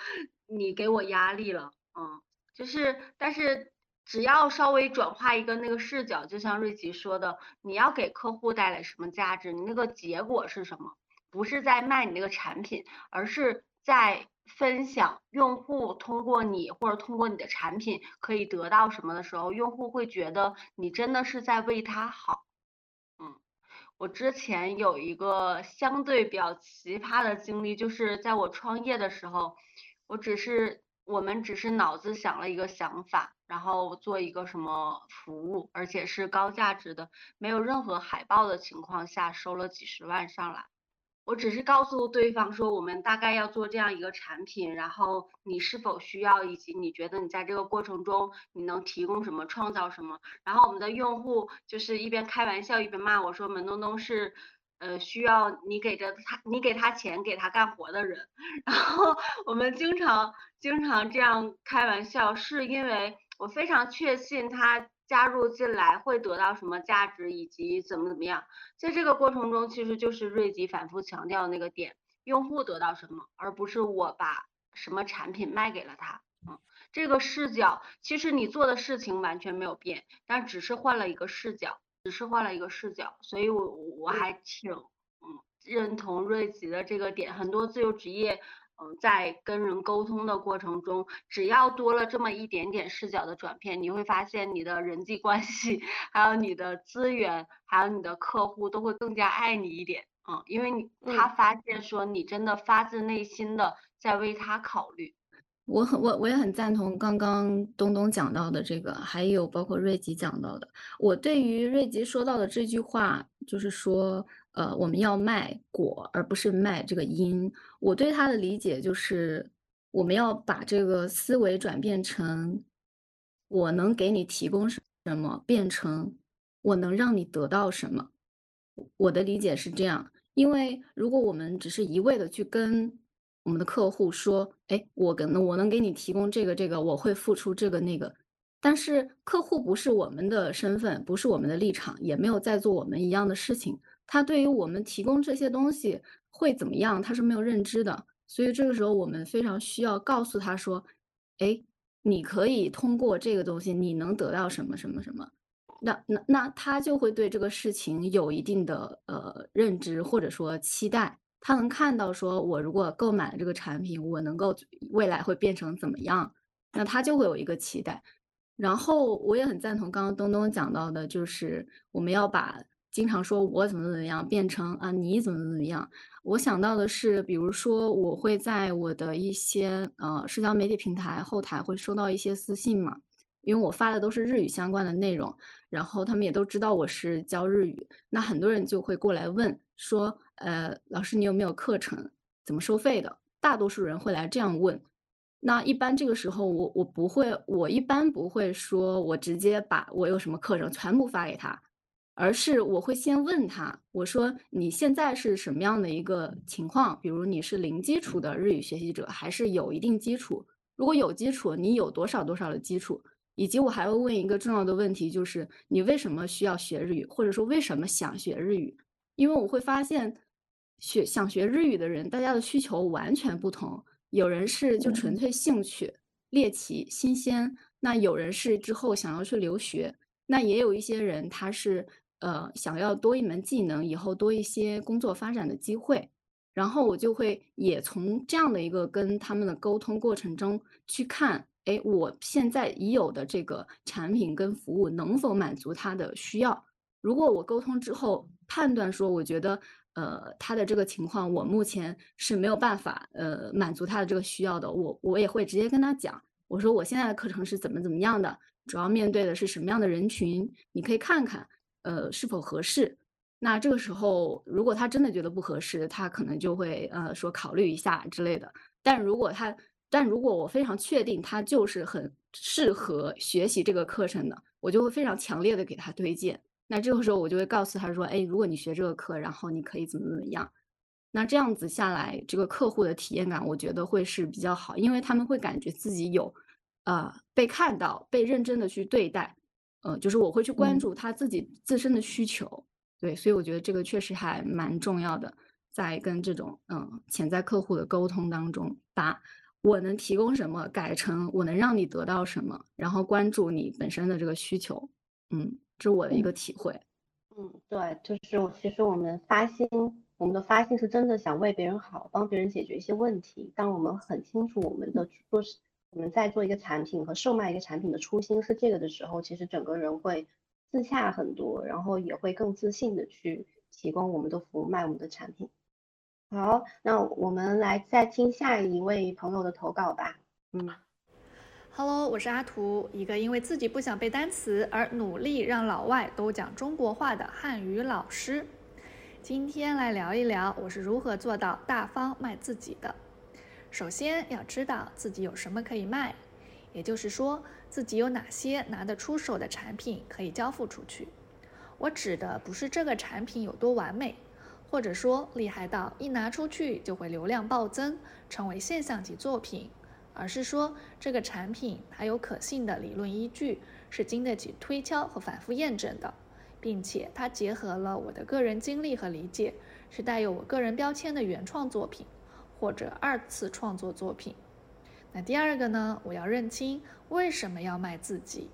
你给我压力了。嗯，就是，但是只要稍微转化一个那个视角，就像瑞吉说的，你要给客户带来什么价值，你那个结果是什么？不是在卖你那个产品，而是在分享用户通过你或者通过你的产品可以得到什么的时候，用户会觉得你真的是在为他好。嗯，我之前有一个相对比较奇葩的经历，就是在我创业的时候，我只是我们只是脑子想了一个想法，然后做一个什么服务，而且是高价值的，没有任何海报的情况下，收了几十万上来。我只是告诉对方说，我们大概要做这样一个产品，然后你是否需要，以及你觉得你在这个过程中你能提供什么，创造什么。然后我们的用户就是一边开玩笑一边骂我说，门东东是呃需要你给着他，你给他钱给他干活的人。然后我们经常经常这样开玩笑，是因为我非常确信他。加入进来会得到什么价值，以及怎么怎么样，在这个过程中，其实就是瑞吉反复强调那个点，用户得到什么，而不是我把什么产品卖给了他。嗯，这个视角，其实你做的事情完全没有变，但只是换了一个视角，只是换了一个视角，所以我我还挺嗯认同瑞吉的这个点，很多自由职业。嗯，在跟人沟通的过程中，只要多了这么一点点视角的转变，你会发现你的人际关系，还有你的资源，还有你的客户都会更加爱你一点。嗯，因为你他发现说你真的发自内心的在为他考虑。我很我我也很赞同刚刚东东讲到的这个，还有包括瑞吉讲到的。我对于瑞吉说到的这句话，就是说。呃，我们要卖果，而不是卖这个因。我对他的理解就是，我们要把这个思维转变成，我能给你提供什么，变成我能让你得到什么。我的理解是这样，因为如果我们只是一味的去跟我们的客户说，哎，我跟我能给你提供这个这个，我会付出这个那个，但是客户不是我们的身份，不是我们的立场，也没有在做我们一样的事情。他对于我们提供这些东西会怎么样？他是没有认知的，所以这个时候我们非常需要告诉他说：“哎，你可以通过这个东西，你能得到什么什么什么。”那那那他就会对这个事情有一定的呃认知或者说期待。他能看到说，我如果购买了这个产品，我能够未来会变成怎么样？那他就会有一个期待。然后我也很赞同刚刚东东讲到的，就是我们要把。经常说我怎么怎么样，变成啊你怎么怎么样。我想到的是，比如说我会在我的一些呃社交媒体平台后台会收到一些私信嘛，因为我发的都是日语相关的内容，然后他们也都知道我是教日语，那很多人就会过来问说，呃老师你有没有课程，怎么收费的？大多数人会来这样问。那一般这个时候我我不会，我一般不会说我直接把我有什么课程全部发给他。而是我会先问他，我说你现在是什么样的一个情况？比如你是零基础的日语学习者，还是有一定基础？如果有基础，你有多少多少的基础？以及我还会问一个重要的问题，就是你为什么需要学日语，或者说为什么想学日语？因为我会发现，学想学日语的人，大家的需求完全不同。有人是就纯粹兴趣、猎奇、新鲜；那有人是之后想要去留学；那也有一些人他是。呃，想要多一门技能，以后多一些工作发展的机会，然后我就会也从这样的一个跟他们的沟通过程中去看，哎，我现在已有的这个产品跟服务能否满足他的需要？如果我沟通之后判断说，我觉得，呃，他的这个情况我目前是没有办法，呃，满足他的这个需要的，我我也会直接跟他讲，我说我现在的课程是怎么怎么样的，主要面对的是什么样的人群，你可以看看。呃，是否合适？那这个时候，如果他真的觉得不合适，他可能就会呃说考虑一下之类的。但如果他，但如果我非常确定他就是很适合学习这个课程的，我就会非常强烈的给他推荐。那这个时候我就会告诉他说，哎，如果你学这个课，然后你可以怎么怎么样。那这样子下来，这个客户的体验感，我觉得会是比较好，因为他们会感觉自己有，呃，被看到，被认真的去对待。呃，就是我会去关注他自己自身的需求，对，所以我觉得这个确实还蛮重要的，在跟这种嗯潜在客户的沟通当中，把我能提供什么改成我能让你得到什么，然后关注你本身的这个需求，嗯，这是我的一个体会。嗯，对，就是其实我们发心我们的发心是真的想为别人好，帮别人解决一些问题。但我们很清楚我们的做是我们在做一个产品和售卖一个产品的初心是这个的时候，其实整个人会自洽很多，然后也会更自信的去提供我们的服务，卖我们的产品。好，那我们来再听下一位朋友的投稿吧。嗯，Hello，我是阿图，一个因为自己不想背单词而努力让老外都讲中国话的汉语老师。今天来聊一聊我是如何做到大方卖自己的。首先要知道自己有什么可以卖，也就是说自己有哪些拿得出手的产品可以交付出去。我指的不是这个产品有多完美，或者说厉害到一拿出去就会流量暴增，成为现象级作品，而是说这个产品它有可信的理论依据，是经得起推敲和反复验证的。并且它结合了我的个人经历和理解，是带有我个人标签的原创作品，或者二次创作作品。那第二个呢？我要认清为什么要卖自己。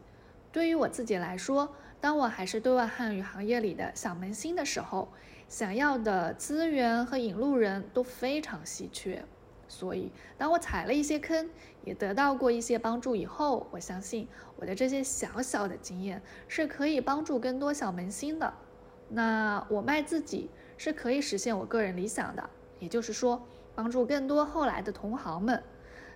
对于我自己来说，当我还是对外汉语行业里的小门新的时候，想要的资源和引路人都非常稀缺。所以，当我踩了一些坑，也得到过一些帮助以后，我相信我的这些小小的经验是可以帮助更多小门新的。那我卖自己是可以实现我个人理想的，也就是说，帮助更多后来的同行们。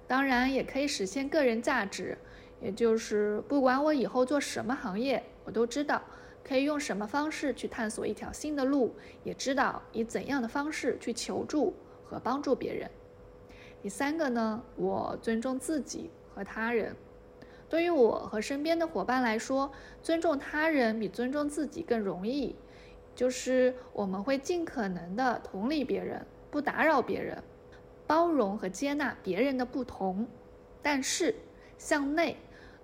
当然，也可以实现个人价值，也就是不管我以后做什么行业，我都知道可以用什么方式去探索一条新的路，也知道以怎样的方式去求助和帮助别人。第三个呢，我尊重自己和他人。对于我和身边的伙伴来说，尊重他人比尊重自己更容易。就是我们会尽可能的同理别人，不打扰别人，包容和接纳别人的不同。但是向内，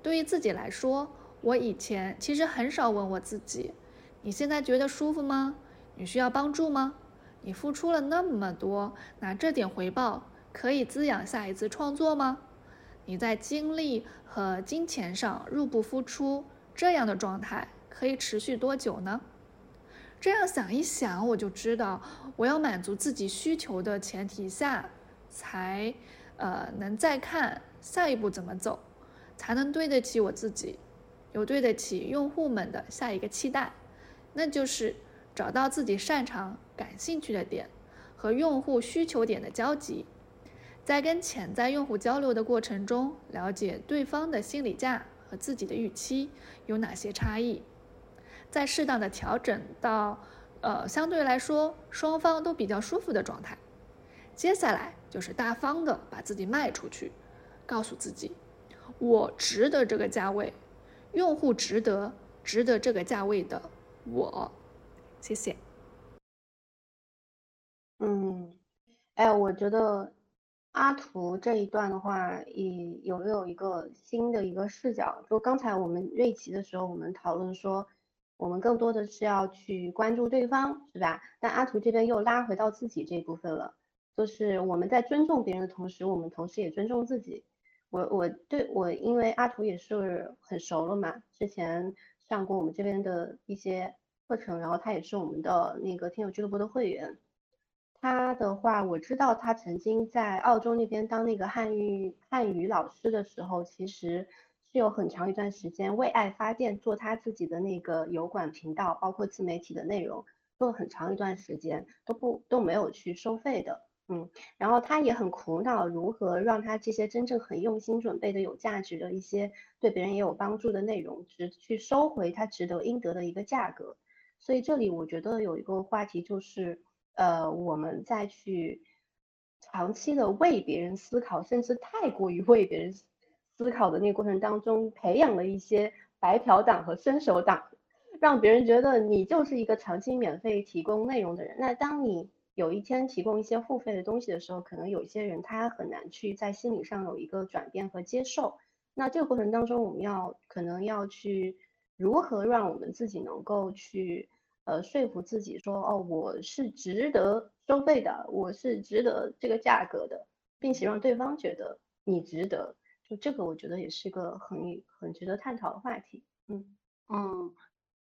对于自己来说，我以前其实很少问我自己：你现在觉得舒服吗？你需要帮助吗？你付出了那么多，拿这点回报。可以滋养下一次创作吗？你在精力和金钱上入不敷出，这样的状态可以持续多久呢？这样想一想，我就知道我要满足自己需求的前提下，才呃能再看下一步怎么走，才能对得起我自己，又对得起用户们的下一个期待，那就是找到自己擅长、感兴趣的点和用户需求点的交集。在跟潜在用户交流的过程中，了解对方的心理价和自己的预期有哪些差异，再适当的调整到，呃，相对来说双方都比较舒服的状态。接下来就是大方的把自己卖出去，告诉自己，我值得这个价位，用户值得，值得这个价位的我。谢谢。嗯，哎，我觉得。阿图这一段的话，也有没有一个新的一个视角？就刚才我们瑞奇的时候，我们讨论说，我们更多的是要去关注对方，是吧？但阿图这边又拉回到自己这部分了，就是我们在尊重别人的同时，我们同时也尊重自己。我我对我，因为阿图也是很熟了嘛，之前上过我们这边的一些课程，然后他也是我们的那个听友俱乐部的会员。他的话，我知道他曾经在澳洲那边当那个汉语汉语老师的时候，其实是有很长一段时间为爱发电，做他自己的那个油管频道，包括自媒体的内容，做了很长一段时间都不都没有去收费的，嗯，然后他也很苦恼如何让他这些真正很用心准备的有价值的一些对别人也有帮助的内容，值去收回他值得应得的一个价格，所以这里我觉得有一个话题就是。呃，我们再去长期的为别人思考，甚至太过于为别人思思考的那个过程当中，培养了一些白嫖党和伸手党，让别人觉得你就是一个长期免费提供内容的人。那当你有一天提供一些付费的东西的时候，可能有些人他很难去在心理上有一个转变和接受。那这个过程当中，我们要可能要去如何让我们自己能够去。呃，说服自己说，哦，我是值得收费的，我是值得这个价格的，并且让对方觉得你值得，就这个，我觉得也是一个很很值得探讨的话题。嗯嗯，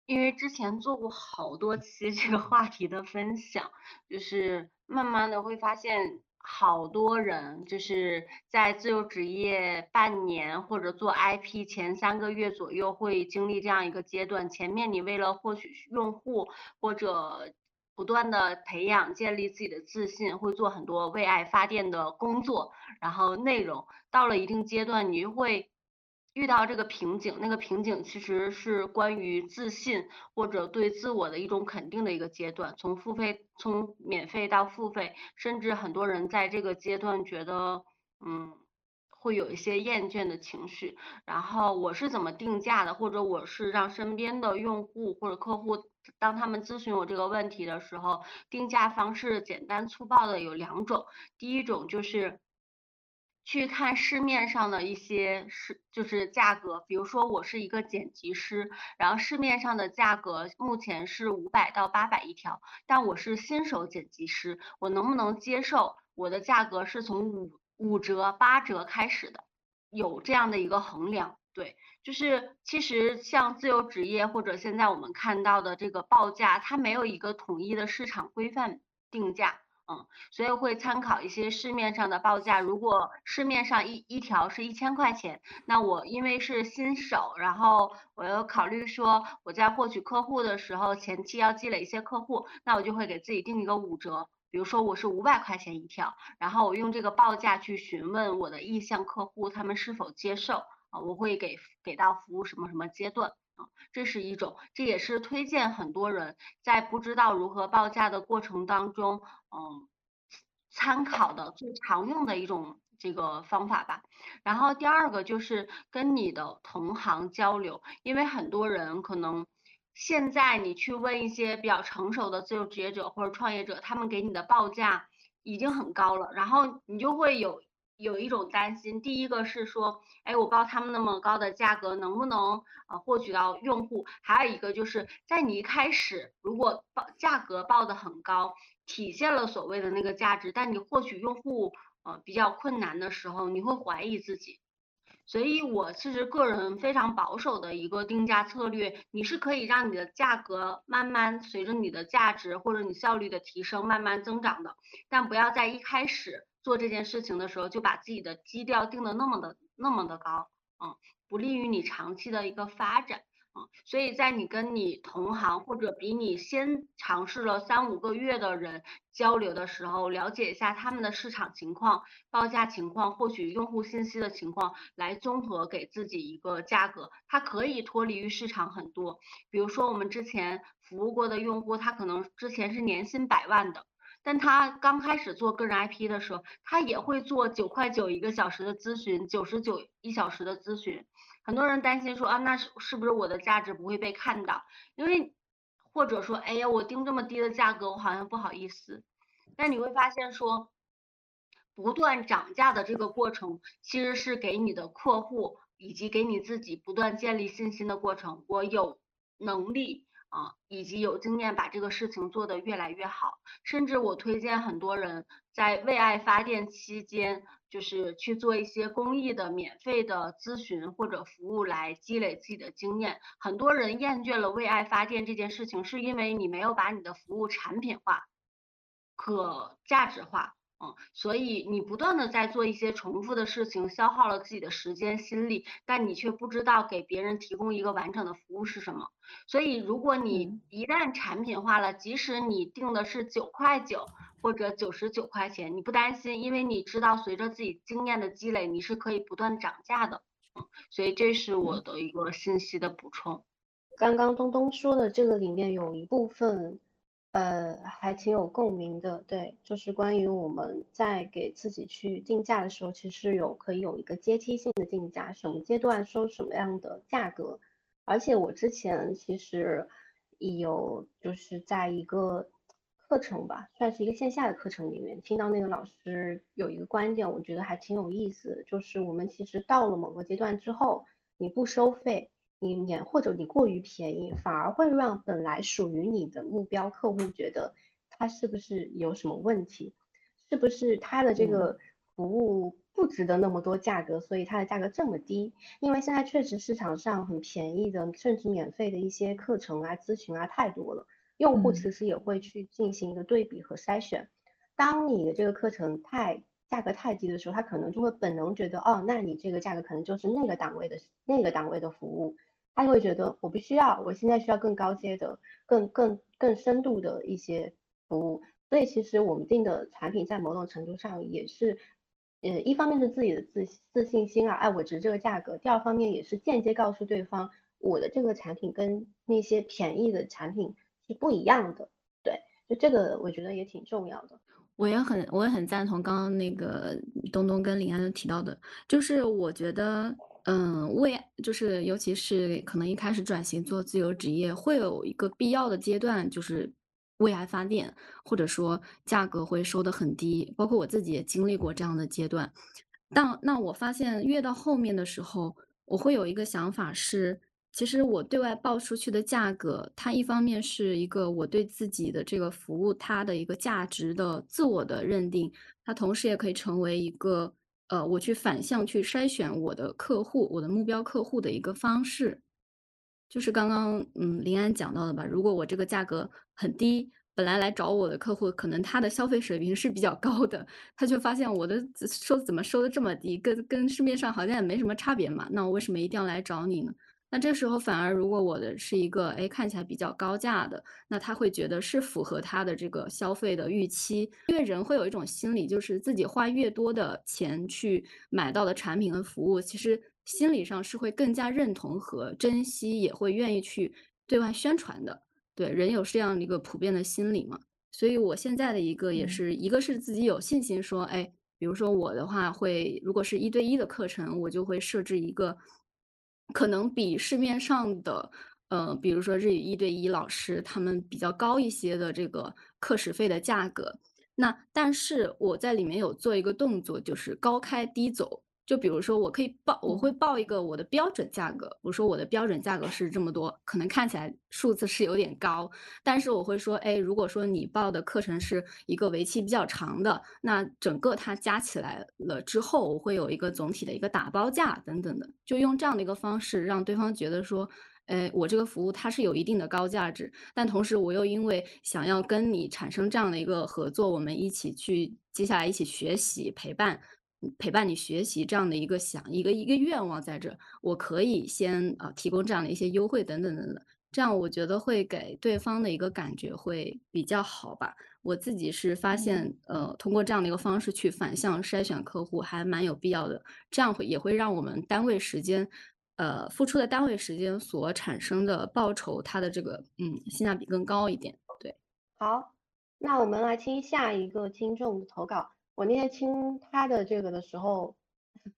因为之前做过好多期这个话题的分享，就是慢慢的会发现。好多人就是在自由职业半年或者做 IP 前三个月左右会经历这样一个阶段。前面你为了获取用户或者不断的培养建立自己的自信，会做很多为爱发电的工作，然后内容到了一定阶段，你会。遇到这个瓶颈，那个瓶颈其实是关于自信或者对自我的一种肯定的一个阶段。从付费，从免费到付费，甚至很多人在这个阶段觉得，嗯，会有一些厌倦的情绪。然后我是怎么定价的，或者我是让身边的用户或者客户，当他们咨询我这个问题的时候，定价方式简单粗暴的有两种。第一种就是。去看市面上的一些是就是价格，比如说我是一个剪辑师，然后市面上的价格目前是五百到八百一条，但我是新手剪辑师，我能不能接受我的价格是从五五折八折开始的？有这样的一个衡量，对，就是其实像自由职业或者现在我们看到的这个报价，它没有一个统一的市场规范定价。嗯，所以会参考一些市面上的报价。如果市面上一一条是一千块钱，那我因为是新手，然后我又考虑说我在获取客户的时候，前期要积累一些客户，那我就会给自己定一个五折。比如说我是五百块钱一条，然后我用这个报价去询问我的意向客户，他们是否接受我会给给到服务什么什么阶段啊。这是一种，这也是推荐很多人在不知道如何报价的过程当中，嗯，参考的最常用的一种这个方法吧。然后第二个就是跟你的同行交流，因为很多人可能现在你去问一些比较成熟的自由职业者或者创业者，他们给你的报价已经很高了，然后你就会有。有一种担心，第一个是说，哎，我报他们那么高的价格，能不能呃获取到用户？还有一个就是在你一开始如果报价格报的很高，体现了所谓的那个价值，但你获取用户呃比较困难的时候，你会怀疑自己。所以我其实个人非常保守的一个定价策略，你是可以让你的价格慢慢随着你的价值或者你效率的提升慢慢增长的，但不要在一开始。做这件事情的时候，就把自己的基调定的那么的那么的高，嗯，不利于你长期的一个发展，嗯，所以在你跟你同行或者比你先尝试了三五个月的人交流的时候，了解一下他们的市场情况、报价情况、获取用户信息的情况，来综合给自己一个价格，它可以脱离于市场很多。比如说我们之前服务过的用户，他可能之前是年薪百万的。但他刚开始做个人 IP 的时候，他也会做九块九一个小时的咨询，九十九一小时的咨询。很多人担心说啊，那是是不是我的价值不会被看到？因为或者说，哎呀，我定这么低的价格，我好像不好意思。但你会发现说，不断涨价的这个过程，其实是给你的客户以及给你自己不断建立信心的过程。我有能力。啊，以及有经验把这个事情做得越来越好，甚至我推荐很多人在为爱发电期间，就是去做一些公益的免费的咨询或者服务来积累自己的经验。很多人厌倦了为爱发电这件事情，是因为你没有把你的服务产品化、可价值化。嗯，所以你不断的在做一些重复的事情，消耗了自己的时间心力，但你却不知道给别人提供一个完整的服务是什么。所以，如果你一旦产品化了，即使你定的是九块九或者九十九块钱，你不担心，因为你知道随着自己经验的积累，你是可以不断涨价的。嗯，所以这是我的一个信息的补充。刚刚东东说的这个里面有一部分。呃，还挺有共鸣的，对，就是关于我们在给自己去定价的时候，其实有可以有一个阶梯性的定价，什么阶段收什么样的价格。而且我之前其实有就是在一个课程吧，算是一个线下的课程里面，听到那个老师有一个观点，我觉得还挺有意思，就是我们其实到了某个阶段之后，你不收费。你免或者你过于便宜，反而会让本来属于你的目标客户觉得他是不是有什么问题，是不是他的这个服务不值得那么多价格，所以它的价格这么低。因为现在确实市场上很便宜的，甚至免费的一些课程啊、咨询啊太多了，用户其实也会去进行一个对比和筛选。当你的这个课程太价格太低的时候，他可能就会本能觉得，哦，那你这个价格可能就是那个档位的那个档位的服务，他就会觉得我不需要，我现在需要更高阶的、更更更深度的一些服务。所以其实我们定的产品在某种程度上也是，呃，一方面是自己的自自信心啊，哎，我值这个价格；第二方面也是间接告诉对方，我的这个产品跟那些便宜的产品是不一样的。对，就这个我觉得也挺重要的。我也很，我也很赞同刚刚那个东东跟林安提到的，就是我觉得，嗯，为就是尤其是可能一开始转型做自由职业，会有一个必要的阶段，就是为爱发电，或者说价格会收得很低，包括我自己也经历过这样的阶段。但那我发现越到后面的时候，我会有一个想法是。其实我对外报出去的价格，它一方面是一个我对自己的这个服务它的一个价值的自我的认定，它同时也可以成为一个呃我去反向去筛选我的客户、我的目标客户的一个方式。就是刚刚嗯林安讲到的吧，如果我这个价格很低，本来来找我的客户可能他的消费水平是比较高的，他就发现我的收怎么收的这么低，跟跟市面上好像也没什么差别嘛，那我为什么一定要来找你呢？那这时候反而，如果我的是一个哎看起来比较高价的，那他会觉得是符合他的这个消费的预期，因为人会有一种心理，就是自己花越多的钱去买到的产品和服务，其实心理上是会更加认同和珍惜，也会愿意去对外宣传的。对，人有这样一个普遍的心理嘛。所以我现在的一个也是一个是自己有信心说，哎，比如说我的话会，如果是一对一的课程，我就会设置一个。可能比市面上的，呃，比如说日语一对一老师，他们比较高一些的这个课时费的价格。那但是我在里面有做一个动作，就是高开低走。就比如说，我可以报，我会报一个我的标准价格。我说我的标准价格是这么多，可能看起来数字是有点高，但是我会说，哎，如果说你报的课程是一个为期比较长的，那整个它加起来了之后，我会有一个总体的一个打包价等等的，就用这样的一个方式让对方觉得说，哎，我这个服务它是有一定的高价值，但同时我又因为想要跟你产生这样的一个合作，我们一起去接下来一起学习陪伴。陪伴你学习这样的一个想一个一个愿望在这，我可以先啊提供这样的一些优惠等等等等，这样我觉得会给对方的一个感觉会比较好吧。我自己是发现，呃，通过这样的一个方式去反向筛选客户还蛮有必要的，这样会也会让我们单位时间，呃，付出的单位时间所产生的报酬，它的这个嗯性价比更高一点。对，好，那我们来听下一个听众的投稿。我那天听他的这个的时候，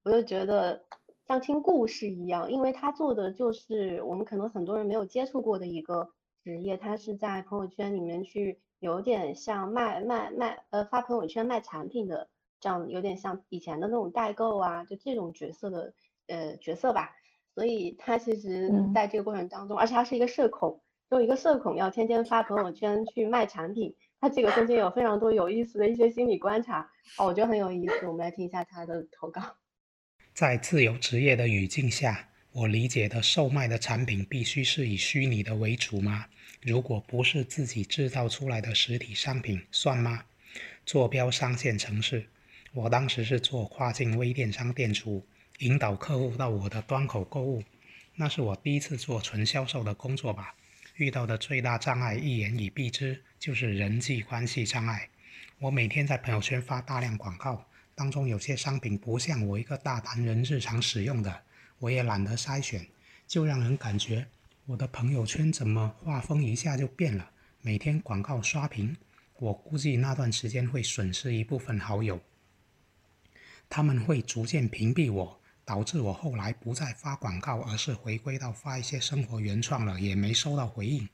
我就觉得像听故事一样，因为他做的就是我们可能很多人没有接触过的一个职业，他是在朋友圈里面去有点像卖卖卖呃发朋友圈卖产品的这样，有点像以前的那种代购啊，就这种角色的呃角色吧。所以他其实在这个过程当中，而且他是一个社恐，就一个社恐要天天发朋友圈去卖产品。他这个中间有非常多有意思的一些心理观察，哦，我觉得很有意思。我们来听一下他的投稿。在自由职业的语境下，我理解的售卖的产品必须是以虚拟的为主吗？如果不是自己制造出来的实体商品，算吗？坐标上线城市，我当时是做跨境微电商店主，引导客户到我的端口购物，那是我第一次做纯销售的工作吧。遇到的最大障碍，一言以蔽之，就是人际关系障碍。我每天在朋友圈发大量广告，当中有些商品不像我一个大男人日常使用的，我也懒得筛选，就让人感觉我的朋友圈怎么画风一下就变了。每天广告刷屏，我估计那段时间会损失一部分好友，他们会逐渐屏蔽我。导致我后来不再发广告，而是回归到发一些生活原创了，也没收到回应。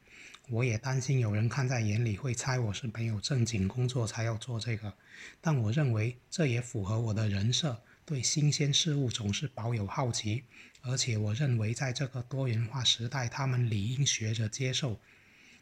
我也担心有人看在眼里会猜我是没有正经工作才要做这个，但我认为这也符合我的人设，对新鲜事物总是保有好奇。而且我认为在这个多元化时代，他们理应学着接受。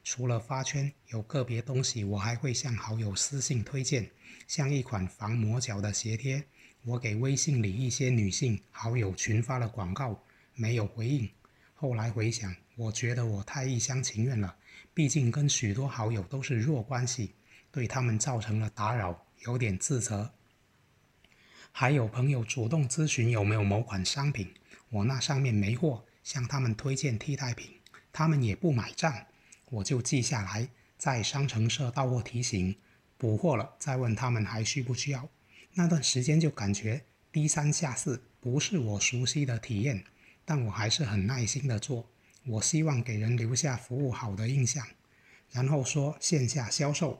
除了发圈，有个别东西我还会向好友私信推荐，像一款防磨脚的鞋贴。我给微信里一些女性好友群发了广告，没有回应。后来回想，我觉得我太一厢情愿了，毕竟跟许多好友都是弱关系，对他们造成了打扰，有点自责。还有朋友主动咨询有没有某款商品，我那上面没货，向他们推荐替代品，他们也不买账，我就记下来，在商城设到货提醒，补货了再问他们还需不需要。那段时间就感觉低三下四，不是我熟悉的体验，但我还是很耐心的做。我希望给人留下服务好的印象。然后说线下销售，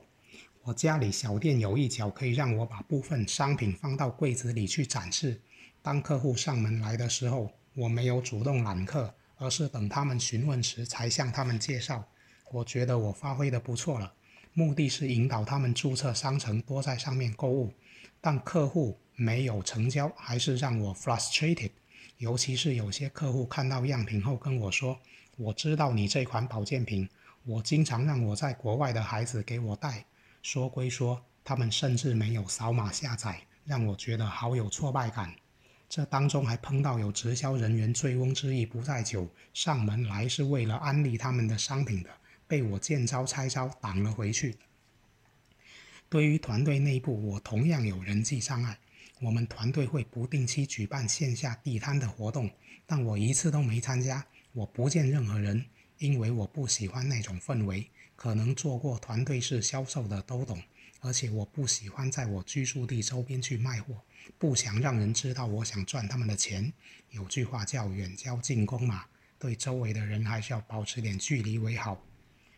我家里小店有一角可以让我把部分商品放到柜子里去展示。当客户上门来的时候，我没有主动揽客，而是等他们询问时才向他们介绍。我觉得我发挥的不错了，目的是引导他们注册商城，多在上面购物。但客户没有成交，还是让我 frustrated。尤其是有些客户看到样品后跟我说：“我知道你这款保健品，我经常让我在国外的孩子给我带。”说归说，他们甚至没有扫码下载，让我觉得好有挫败感。这当中还碰到有直销人员醉翁之意不在酒，上门来是为了安利他们的商品的，被我见招拆招挡了回去。对于团队内部，我同样有人际障碍。我们团队会不定期举办线下地摊的活动，但我一次都没参加。我不见任何人，因为我不喜欢那种氛围。可能做过团队式销售的都懂。而且我不喜欢在我居住地周边去卖货，不想让人知道我想赚他们的钱。有句话叫“远交近攻”嘛，对周围的人还是要保持点距离为好。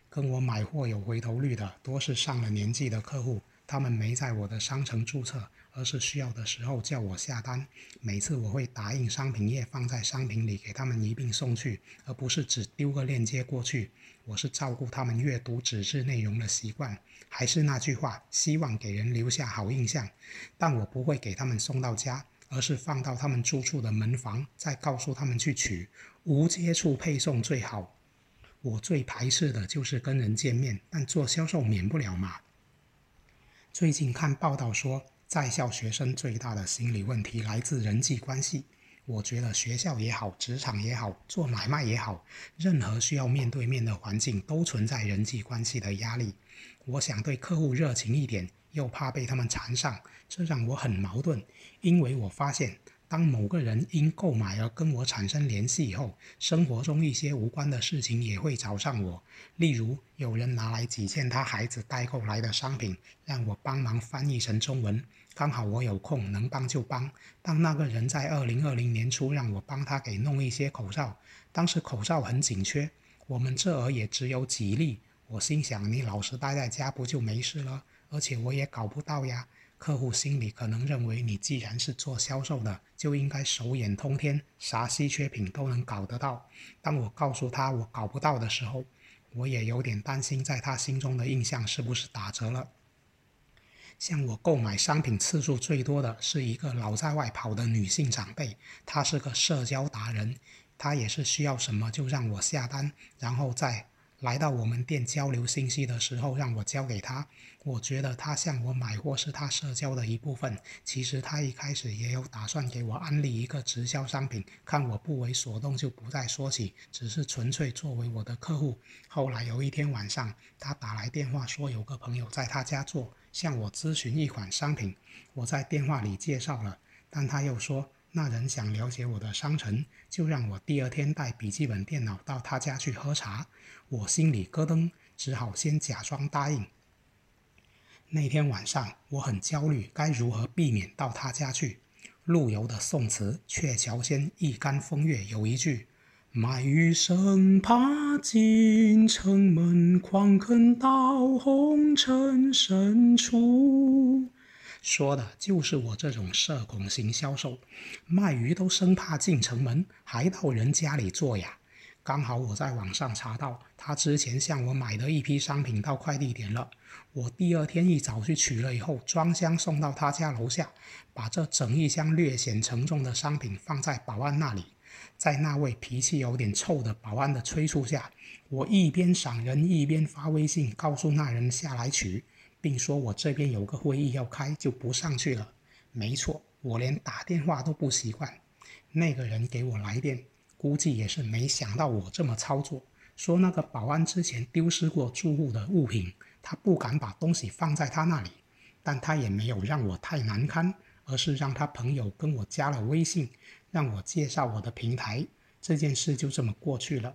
跟我买货有回头率的，多是上了年纪的客户，他们没在我的商城注册，而是需要的时候叫我下单。每次我会打印商品页放在商品里给他们一并送去，而不是只丢个链接过去。我是照顾他们阅读纸质内容的习惯。还是那句话，希望给人留下好印象，但我不会给他们送到家，而是放到他们住处的门房，再告诉他们去取，无接触配送最好。我最排斥的就是跟人见面，但做销售免不了嘛。最近看报道说，在校学生最大的心理问题来自人际关系。我觉得学校也好，职场也好，做买卖也好，任何需要面对面的环境都存在人际关系的压力。我想对客户热情一点，又怕被他们缠上，这让我很矛盾，因为我发现。当某个人因购买而跟我产生联系以后，生活中一些无关的事情也会找上我。例如，有人拿来几件他孩子代购来的商品，让我帮忙翻译成中文。刚好我有空，能帮就帮。当那个人在二零二零年初让我帮他给弄一些口罩，当时口罩很紧缺，我们这儿也只有几粒。我心想，你老实待在家不就没事了？而且我也搞不到呀。客户心里可能认为你既然是做销售的，就应该手眼通天，啥稀缺品都能搞得到。当我告诉他我搞不到的时候，我也有点担心，在他心中的印象是不是打折了。像我购买商品次数最多的是一个老在外跑的女性长辈，她是个社交达人，她也是需要什么就让我下单，然后再。来到我们店交流信息的时候，让我交给她。我觉得他向我买货是他社交的一部分。其实他一开始也有打算给我安利一个直销商品，看我不为所动就不再说起，只是纯粹作为我的客户。后来有一天晚上，他打来电话说有个朋友在他家做，向我咨询一款商品。我在电话里介绍了，但他又说那人想了解我的商城，就让我第二天带笔记本电脑到他家去喝茶。我心里咯噔，只好先假装答应。那天晚上我很焦虑，该如何避免到他家去？陆游的宋词《鹊桥仙·一竿风月》有一句：“卖鱼生怕进城门，况肯到红尘深处。”说的就是我这种社恐型销售，卖鱼都生怕进城门，还到人家里做呀。刚好我在网上查到，他之前向我买的一批商品到快递点了。我第二天一早去取了以后，装箱送到他家楼下，把这整一箱略显沉重的商品放在保安那里。在那位脾气有点臭的保安的催促下，我一边赏人一边发微信告诉那人下来取，并说我这边有个会议要开，就不上去了。没错，我连打电话都不习惯。那个人给我来电，估计也是没想到我这么操作。说那个保安之前丢失过住户的物品，他不敢把东西放在他那里，但他也没有让我太难堪，而是让他朋友跟我加了微信，让我介绍我的平台。这件事就这么过去了。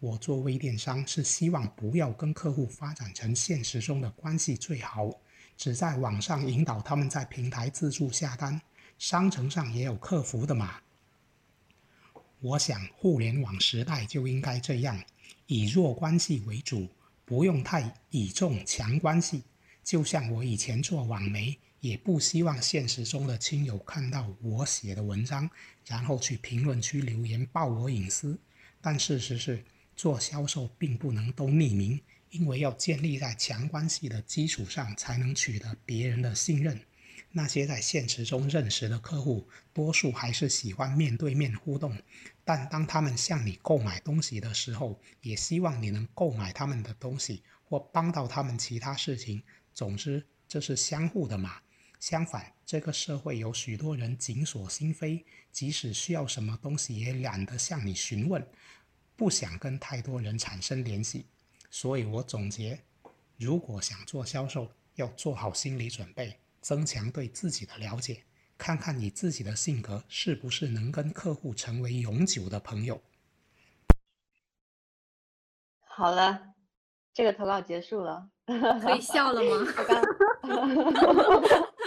我做微电商是希望不要跟客户发展成现实中的关系最好，只在网上引导他们在平台自助下单，商城上也有客服的嘛。我想互联网时代就应该这样，以弱关系为主，不用太倚重强关系。就像我以前做网媒，也不希望现实中的亲友看到我写的文章，然后去评论区留言爆我隐私。但事实是。做销售并不能都匿名，因为要建立在强关系的基础上，才能取得别人的信任。那些在现实中认识的客户，多数还是喜欢面对面互动，但当他们向你购买东西的时候，也希望你能购买他们的东西或帮到他们其他事情。总之，这是相互的嘛。相反，这个社会有许多人紧锁心扉，即使需要什么东西，也懒得向你询问。不想跟太多人产生联系，所以我总结：如果想做销售，要做好心理准备，增强对自己的了解，看看你自己的性格是不是能跟客户成为永久的朋友。好了，这个投稿结束了，可以笑了吗？我刚。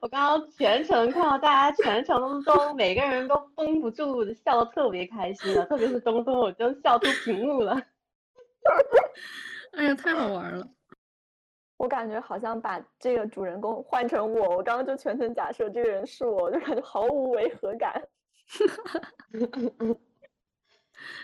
我刚刚全程看到大家全程都每个人都绷不住的笑，特别开心了，特别是东东，我真笑出屏幕了。哎呀，太好玩了！我感觉好像把这个主人公换成我，我刚刚就全程假设这个人是我，就感觉毫无违和感。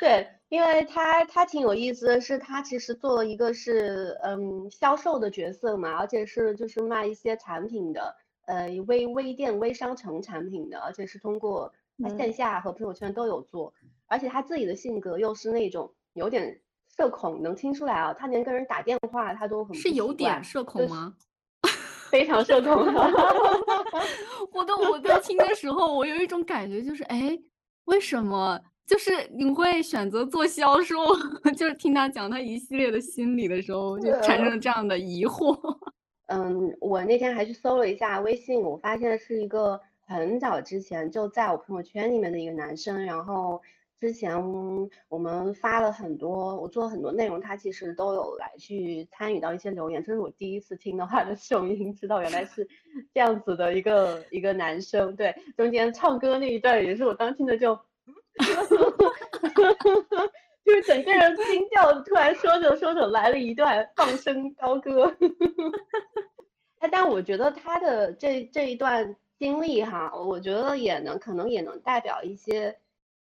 对，因为他他挺有意思的是，他其实做了一个是嗯销售的角色嘛，而且是就是卖一些产品的。呃，微微店、微商城产品的，而且是通过线下和朋友圈都有做，而且他自己的性格又是那种有点社恐，能听出来啊，他连跟人打电话他都很是有点社恐吗？非常社恐。我都我在听的时候，我有一种感觉，就是哎，为什么就是你会选择做销售？就是听他讲他一系列的心理的时候，就产生了这样的疑惑。嗯，我那天还去搜了一下微信，我发现是一个很早之前就在我朋友圈里面的一个男生。然后之前我们发了很多，我做了很多内容，他其实都有来去参与到一些留言。这是我第一次听到他的声音，知道原来是这样子的一个一个男生。对，中间唱歌那一段也是我当听的就，就是整个人惊叫，突然说着说着来了一段放声高歌。他，但我觉得他的这这一段经历哈，我觉得也能可能也能代表一些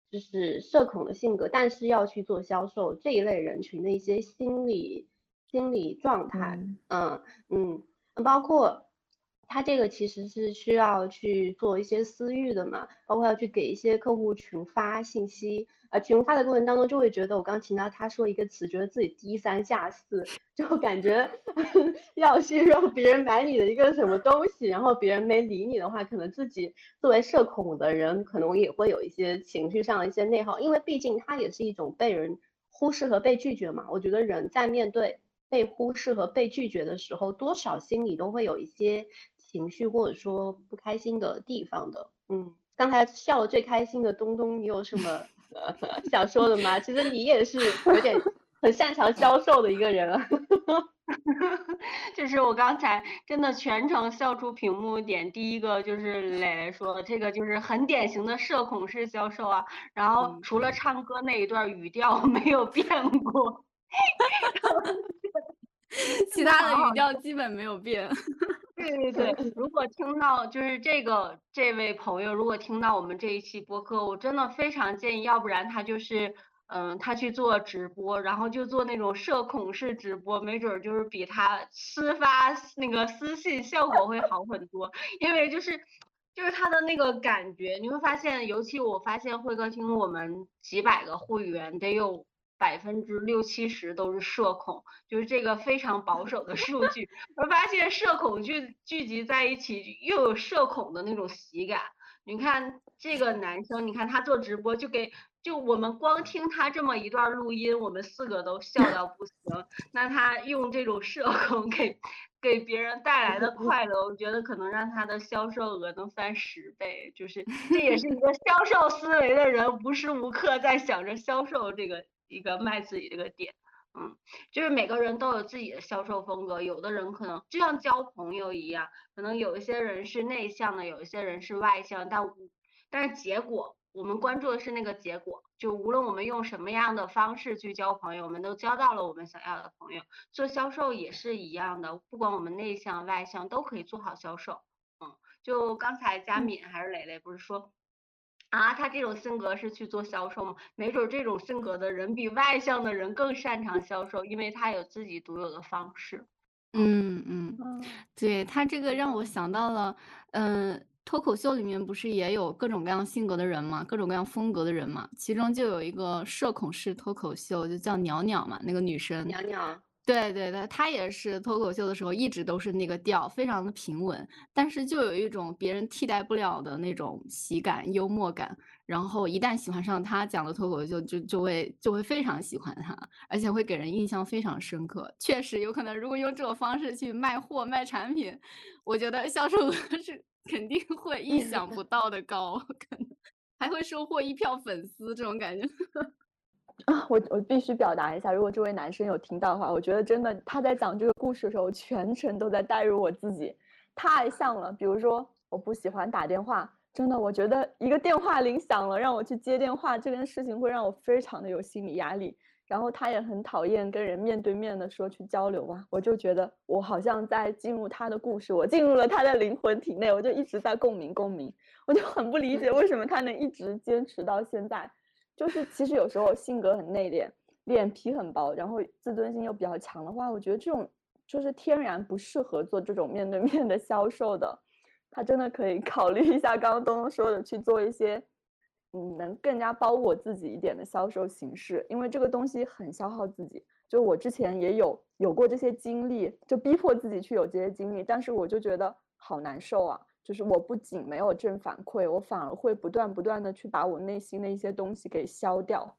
就是社恐的性格，但是要去做销售这一类人群的一些心理心理状态。嗯嗯，包括他这个其实是需要去做一些私域的嘛，包括要去给一些客户群发信息。啊，群发的过程当中，就会觉得我刚听到他说一个词，觉得自己低三下四，就感觉 要去让别人买你的一个什么东西，然后别人没理你的话，可能自己作为社恐的人，可能也会有一些情绪上的一些内耗，因为毕竟它也是一种被人忽视和被拒绝嘛。我觉得人在面对被忽视和被拒绝的时候，多少心里都会有一些情绪或者说不开心的地方的。嗯，刚才笑的最开心的东东，你有什么？想说的吗？其实你也是有点 很擅长销售的一个人啊。就是我刚才真的全程笑出屏幕点，第一个就是磊磊说的，这个就是很典型的社恐式销售啊。然后除了唱歌那一段语调没有变过，其他的语调基本没有变。对对对，如果听到就是这个这位朋友，如果听到我们这一期播客，我真的非常建议，要不然他就是嗯，他去做直播，然后就做那种社恐式直播，没准就是比他私发那个私信效果会好很多，因为就是就是他的那个感觉，你会发现，尤其我发现慧哥听我们几百个会员得有百分之六七十都是社恐，就是这个非常保守的数据。我发现社恐聚聚集在一起，又有社恐的那种喜感。你看这个男生，你看他做直播就给。就我们光听他这么一段录音，我们四个都笑到不行。那他用这种社恐 给给别人带来的快乐，我觉得可能让他的销售额能翻十倍。就是这也是一个销售思维的人，无时无刻在想着销售这个一个卖自己这个点。嗯，就是每个人都有自己的销售风格，有的人可能就像交朋友一样，可能有一些人是内向的，有一些人是外向，但但是结果。我们关注的是那个结果，就无论我们用什么样的方式去交朋友，我们都交到了我们想要的朋友。做销售也是一样的，不管我们内向外向都可以做好销售。嗯，就刚才佳敏还是蕾蕾不是说，啊，他这种性格是去做销售吗？没准这种性格的人比外向的人更擅长销售，因为他有自己独有的方式。嗯嗯，对他这个让我想到了，嗯。脱口秀里面不是也有各种各样性格的人嘛，各种各样风格的人嘛，其中就有一个社恐式脱口秀，就叫鸟鸟嘛，那个女生。鸟鸟。对对对，他也是脱口秀的时候一直都是那个调，非常的平稳，但是就有一种别人替代不了的那种喜感、幽默感。然后一旦喜欢上他讲的脱口秀，就就会就会非常喜欢他，而且会给人印象非常深刻。确实有可能，如果用这种方式去卖货、卖产品，我觉得销售额是。肯定会意想不到的高，可能还会收获一票粉丝，这种感觉啊！我我必须表达一下，如果这位男生有听到的话，我觉得真的他在讲这个故事的时候，全程都在带入我自己，太像了。比如说，我不喜欢打电话，真的，我觉得一个电话铃响了，让我去接电话这件事情会让我非常的有心理压力。然后他也很讨厌跟人面对面的说去交流嘛，我就觉得我好像在进入他的故事，我进入了他的灵魂体内，我就一直在共鸣共鸣，我就很不理解为什么他能一直坚持到现在。就是其实有时候性格很内敛，脸皮很薄，然后自尊心又比较强的话，我觉得这种就是天然不适合做这种面对面的销售的。他真的可以 考虑一下刚刚东东说的去做一些。嗯，能更加包我自己一点的销售形式，因为这个东西很消耗自己。就我之前也有有过这些经历，就逼迫自己去有这些经历，但是我就觉得好难受啊！就是我不仅没有正反馈，我反而会不断不断的去把我内心的一些东西给消掉。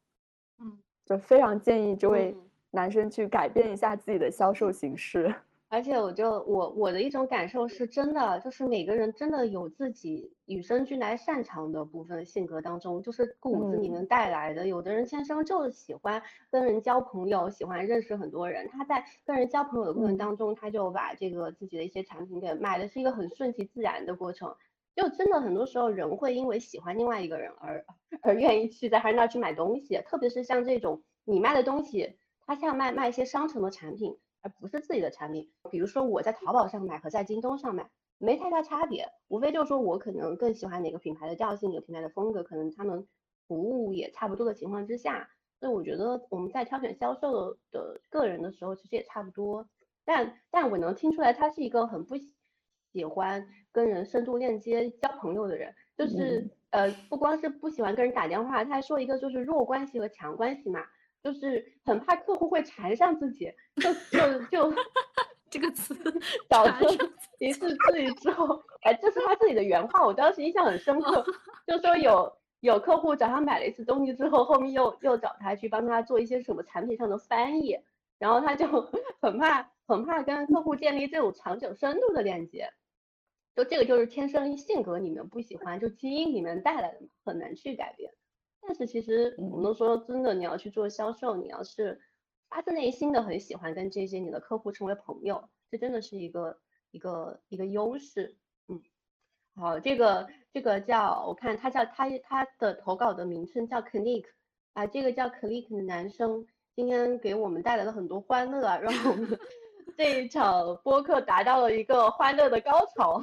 嗯，就非常建议这位男生去改变一下自己的销售形式。而且我就我我的一种感受是真的，就是每个人真的有自己与生俱来擅长的部分，性格当中就是骨子里面带来的。有的人天生就喜欢跟人交朋友，喜欢认识很多人，他在跟人交朋友的过程当中，他就把这个自己的一些产品给卖的是一个很顺其自然的过程。就真的很多时候人会因为喜欢另外一个人而 而愿意去在他那儿去买东西，特别是像这种你卖的东西，他像卖卖一些商城的产品。而不是自己的产品，比如说我在淘宝上买和在京东上买没太大差别，无非就是说我可能更喜欢哪个品牌的调性，哪个品牌的风格，可能他们服务也差不多的情况之下，所以我觉得我们在挑选销售的个人的时候，其实也差不多。但但我能听出来，他是一个很不喜欢跟人深度链接、交朋友的人，就是呃，不光是不喜欢跟人打电话，他还说一个就是弱关系和强关系嘛。就是很怕客户会缠上自己，就就就这个词导致一次质疑之后，哎，这是他自己的原话，我当时印象很深刻。就说有有客户找他买了一次东西之后，后面又又找他去帮他做一些什么产品上的翻译，然后他就 很怕很怕跟客户建立这种长久深度的链接。就这个就是天生性格里面不喜欢，就基因里面带来的嘛，很难去改变。但是其实我们都说，真的，你要去做销售，你要是发自内心的很喜欢跟这些你的客户成为朋友，这真的是一个一个一个优势。嗯，好，这个这个叫我看他叫他他的投稿的名称叫 Click 啊，这个叫 Click 的男生今天给我们带来了很多欢乐，让我们 这一场播客达到了一个欢乐的高潮。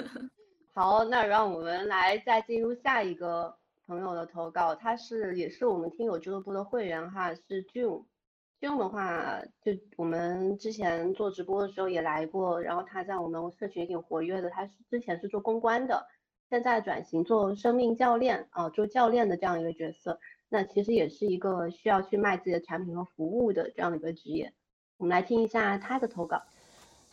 好，那让我们来再进入下一个。朋友的投稿，他是也是我们听友俱乐部的会员哈，是 June，June 的话，就我们之前做直播的时候也来过，然后他在我们社群也挺活跃的，他是之前是做公关的，现在转型做生命教练啊，做教练的这样一个角色，那其实也是一个需要去卖自己的产品和服务的这样的一个职业。我们来听一下他的投稿。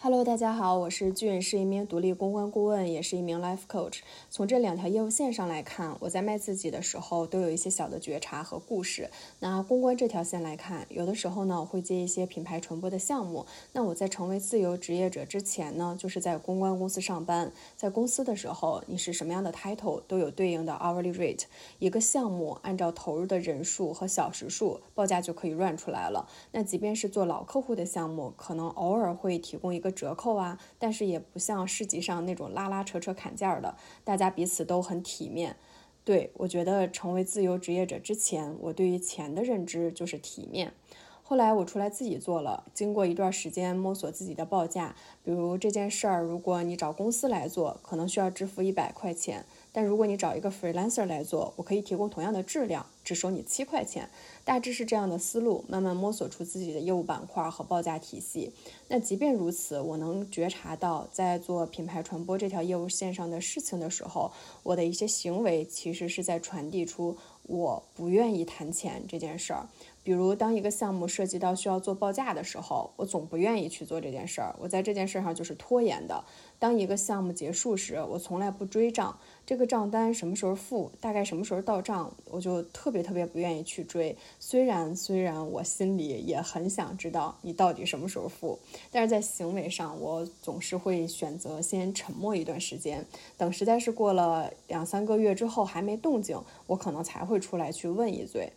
Hello，大家好，我是俊，是一名独立公关顾问，也是一名 life coach。从这两条业务线上来看，我在卖自己的时候都有一些小的觉察和故事。那公关这条线来看，有的时候呢，我会接一些品牌传播的项目。那我在成为自由职业者之前呢，就是在公关公司上班。在公司的时候，你是什么样的 title 都有对应的 hourly rate。一个项目按照投入的人数和小时数报价就可以 run 出来了。那即便是做老客户的项目，可能偶尔会提供一个。折扣啊，但是也不像市集上那种拉拉扯扯砍价的，大家彼此都很体面。对我觉得成为自由职业者之前，我对于钱的认知就是体面。后来我出来自己做了，经过一段时间摸索自己的报价，比如这件事儿，如果你找公司来做，可能需要支付一百块钱。但如果你找一个 freelancer 来做，我可以提供同样的质量，只收你七块钱，大致是这样的思路，慢慢摸索出自己的业务板块和报价体系。那即便如此，我能觉察到，在做品牌传播这条业务线上的事情的时候，我的一些行为其实是在传递出我不愿意谈钱这件事儿。比如，当一个项目涉及到需要做报价的时候，我总不愿意去做这件事儿，我在这件事上就是拖延的。当一个项目结束时，我从来不追账。这个账单什么时候付，大概什么时候到账，我就特别特别不愿意去追。虽然虽然我心里也很想知道你到底什么时候付，但是在行为上，我总是会选择先沉默一段时间，等实在是过了两三个月之后还没动静，我可能才会出来去问一嘴。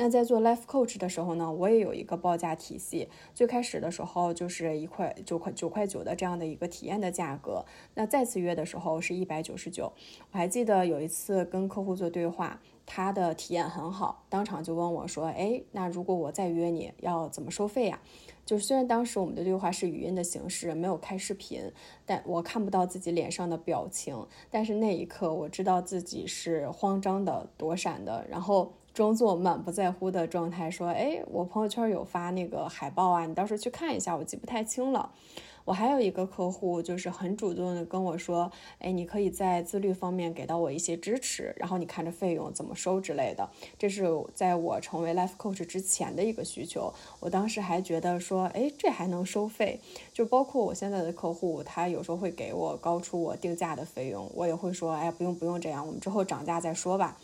那在做 life coach 的时候呢，我也有一个报价体系。最开始的时候就是一块九块九块九的这样的一个体验的价格。那再次约的时候是一百九十九。我还记得有一次跟客户做对话，他的体验很好，当场就问我说：“哎，那如果我再约你要怎么收费呀？”就是虽然当时我们的对话是语音的形式，没有开视频，但我看不到自己脸上的表情。但是那一刻我知道自己是慌张的、躲闪的，然后。装作满不在乎的状态说：“哎，我朋友圈有发那个海报啊，你到时候去看一下。我记不太清了。我还有一个客户，就是很主动的跟我说：，哎，你可以在自律方面给到我一些支持，然后你看着费用怎么收之类的。这是在我成为 life coach 之前的一个需求。我当时还觉得说：，哎，这还能收费？就包括我现在的客户，他有时候会给我高出我定价的费用，我也会说：，哎，不用不用这样，我们之后涨价再说吧。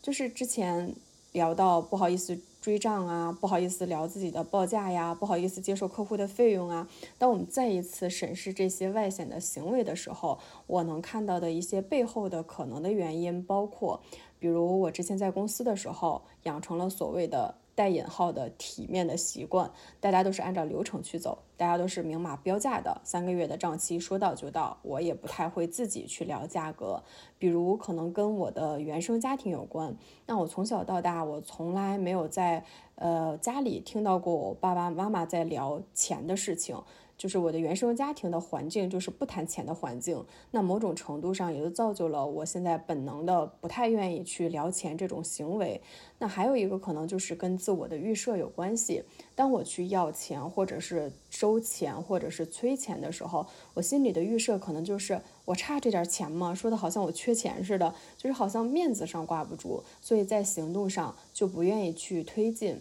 就是之前。”聊到不好意思追账啊，不好意思聊自己的报价呀，不好意思接受客户的费用啊。当我们再一次审视这些外显的行为的时候，我能看到的一些背后的可能的原因，包括，比如我之前在公司的时候养成了所谓的。带引号的体面的习惯，大家都是按照流程去走，大家都是明码标价的，三个月的账期说到就到。我也不太会自己去聊价格，比如可能跟我的原生家庭有关。那我从小到大，我从来没有在呃家里听到过我爸爸妈妈在聊钱的事情。就是我的原生家庭的环境就是不谈钱的环境，那某种程度上也就造就了我现在本能的不太愿意去聊钱这种行为。那还有一个可能就是跟自我的预设有关系。当我去要钱，或者是收钱，或者是催钱的时候，我心里的预设可能就是我差这点钱吗？说的好像我缺钱似的，就是好像面子上挂不住，所以在行动上就不愿意去推进。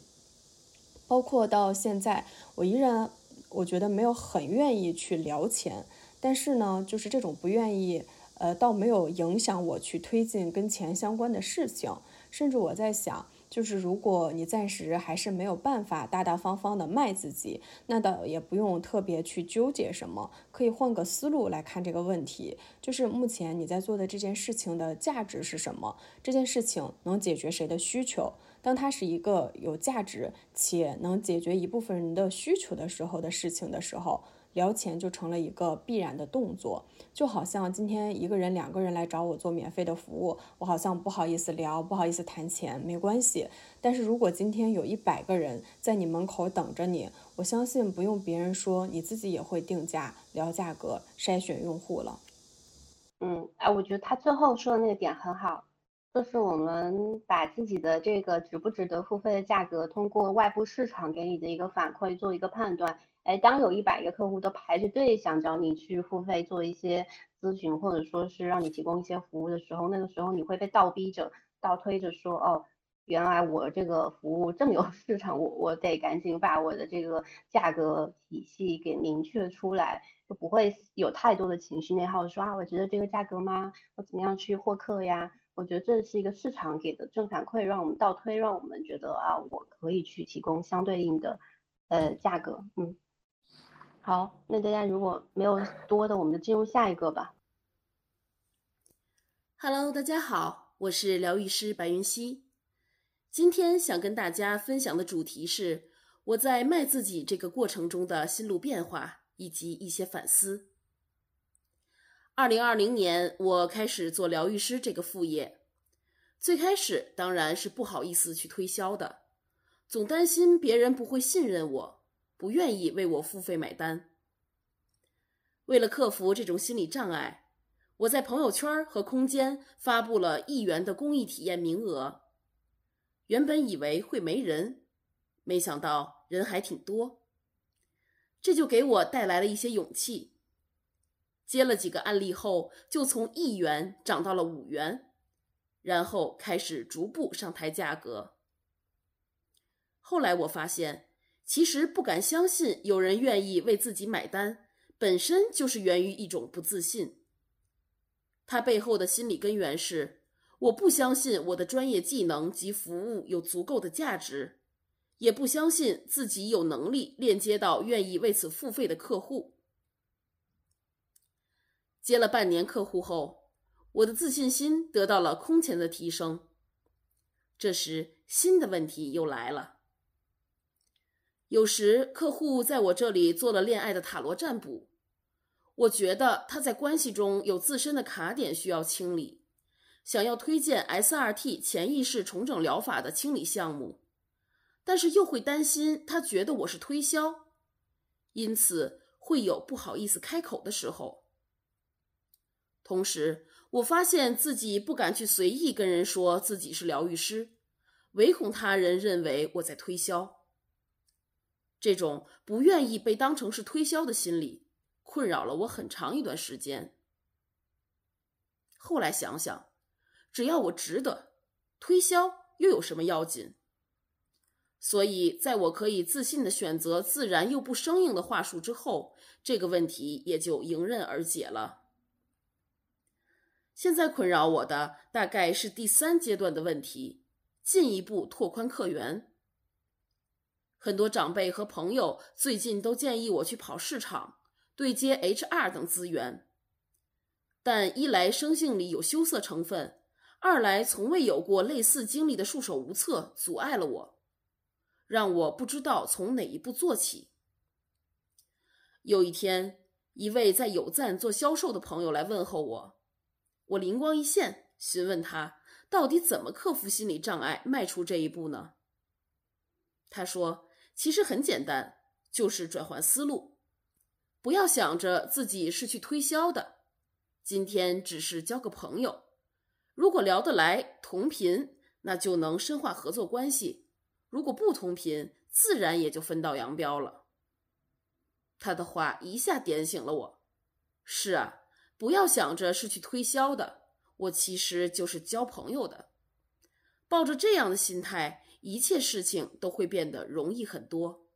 包括到现在，我依然。我觉得没有很愿意去聊钱，但是呢，就是这种不愿意，呃，倒没有影响我去推进跟钱相关的事情。甚至我在想，就是如果你暂时还是没有办法大大方方的卖自己，那倒也不用特别去纠结什么，可以换个思路来看这个问题。就是目前你在做的这件事情的价值是什么？这件事情能解决谁的需求？当它是一个有价值且能解决一部分人的需求的时候的事情的时候，聊钱就成了一个必然的动作。就好像今天一个人、两个人来找我做免费的服务，我好像不好意思聊，不好意思谈钱，没关系。但是如果今天有一百个人在你门口等着你，我相信不用别人说，你自己也会定价、聊价格、筛选用户了。嗯，哎，我觉得他最后说的那个点很好。就是我们把自己的这个值不值得付费的价格，通过外部市场给你的一个反馈做一个判断。哎，当有一百个客户都排着队想找你去付费做一些咨询，或者说是让你提供一些服务的时候，那个时候你会被倒逼着、倒推着说，哦，原来我这个服务这么有市场，我我得赶紧把我的这个价格体系给明确出来，就不会有太多的情绪内耗，说啊，我觉得这个价格吗？我怎么样去获客呀？我觉得这是一个市场给的正反馈，让我们倒推，让我们觉得啊，我可以去提供相对应的呃价格。嗯，好，那大家如果没有多的，我们就进入下一个吧。Hello，大家好，我是疗愈师白云溪。今天想跟大家分享的主题是我在卖自己这个过程中的心路变化以及一些反思。二零二零年，我开始做疗愈师这个副业，最开始当然是不好意思去推销的，总担心别人不会信任我，不愿意为我付费买单。为了克服这种心理障碍。我在朋友圈和空间发布了一元的公益体验名额。原本以为会没人，没想到人还挺多，这就给我带来了一些勇气。接了几个案例后，就从一元涨到了五元，然后开始逐步上抬价格。后来我发现，其实不敢相信有人愿意为自己买单，本身就是源于一种不自信。他背后的心理根源是：我不相信我的专业技能及服务有足够的价值，也不相信自己有能力链接到愿意为此付费的客户。接了半年客户后，我的自信心得到了空前的提升。这时，新的问题又来了。有时客户在我这里做了恋爱的塔罗占卜。我觉得他在关系中有自身的卡点需要清理，想要推荐 SRT 潜意识重整疗法的清理项目，但是又会担心他觉得我是推销，因此会有不好意思开口的时候。同时，我发现自己不敢去随意跟人说自己是疗愈师，唯恐他人认为我在推销。这种不愿意被当成是推销的心理。困扰了我很长一段时间。后来想想，只要我值得，推销又有什么要紧？所以，在我可以自信的选择自然又不生硬的话术之后，这个问题也就迎刃而解了。现在困扰我的大概是第三阶段的问题：进一步拓宽客源。很多长辈和朋友最近都建议我去跑市场。对接 HR 等资源，但一来生性里有羞涩成分，二来从未有过类似经历的束手无策，阻碍了我，让我不知道从哪一步做起。有一天，一位在有赞做销售的朋友来问候我，我灵光一现，询问他到底怎么克服心理障碍，迈出这一步呢？他说：“其实很简单，就是转换思路。”不要想着自己是去推销的，今天只是交个朋友。如果聊得来，同频，那就能深化合作关系；如果不同频，自然也就分道扬镳了。他的话一下点醒了我。是啊，不要想着是去推销的，我其实就是交朋友的。抱着这样的心态，一切事情都会变得容易很多。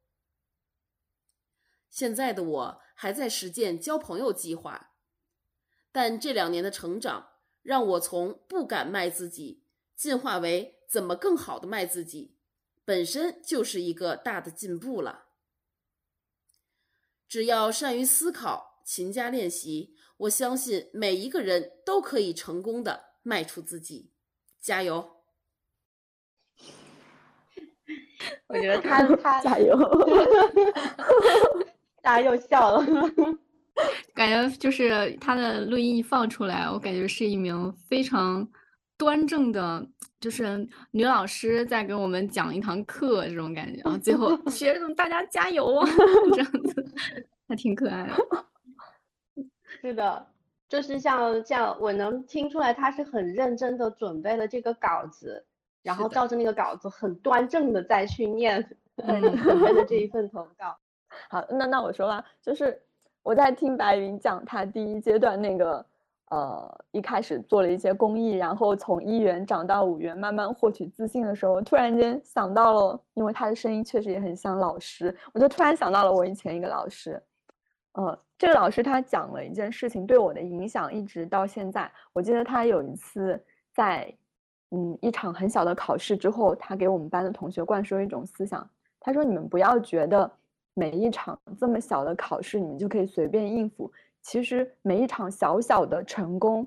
现在的我。还在实践交朋友计划，但这两年的成长让我从不敢卖自己进化为怎么更好的卖自己，本身就是一个大的进步了。只要善于思考，勤加练习，我相信每一个人都可以成功的迈出自己。加油！我觉得他 他加油。大家又笑了，感觉就是他的录音一放出来，我感觉是一名非常端正的，就是女老师在给我们讲一堂课这种感觉啊。最后学生大家加油啊，这样子还挺可爱的。是的，就是像这样，我能听出来他是很认真的准备了这个稿子，然后照着那个稿子很端正的再去念 准备的这一份投稿。好，那那我说吧，就是我在听白云讲他第一阶段那个呃，一开始做了一些公益，然后从一元涨到五元，慢慢获取自信的时候，突然间想到了，因为他的声音确实也很像老师，我就突然想到了我以前一个老师，呃，这个老师他讲了一件事情，对我的影响一直到现在。我记得他有一次在，嗯，一场很小的考试之后，他给我们班的同学灌输一种思想，他说：“你们不要觉得每一场这么小的考试，你们就可以随便应付。”其实每一场小小的成功，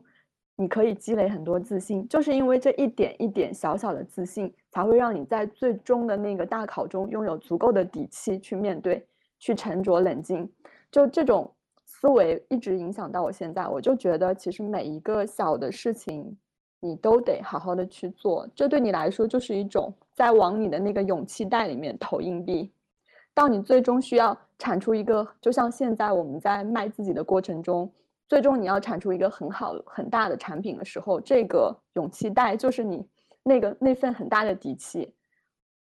你可以积累很多自信，就是因为这一点一点小小的自信，才会让你在最终的那个大考中拥有足够的底气去面对，去沉着冷静。就这种思维一直影响到我现在，我就觉得其实每一个小的事情，你都得好好的去做。这对你来说就是一种在往你的那个勇气袋里面投硬币。到你最终需要产出一个，就像现在我们在卖自己的过程中，最终你要产出一个很好很大的产品的时候，这个勇气袋就是你那个那份很大的底气。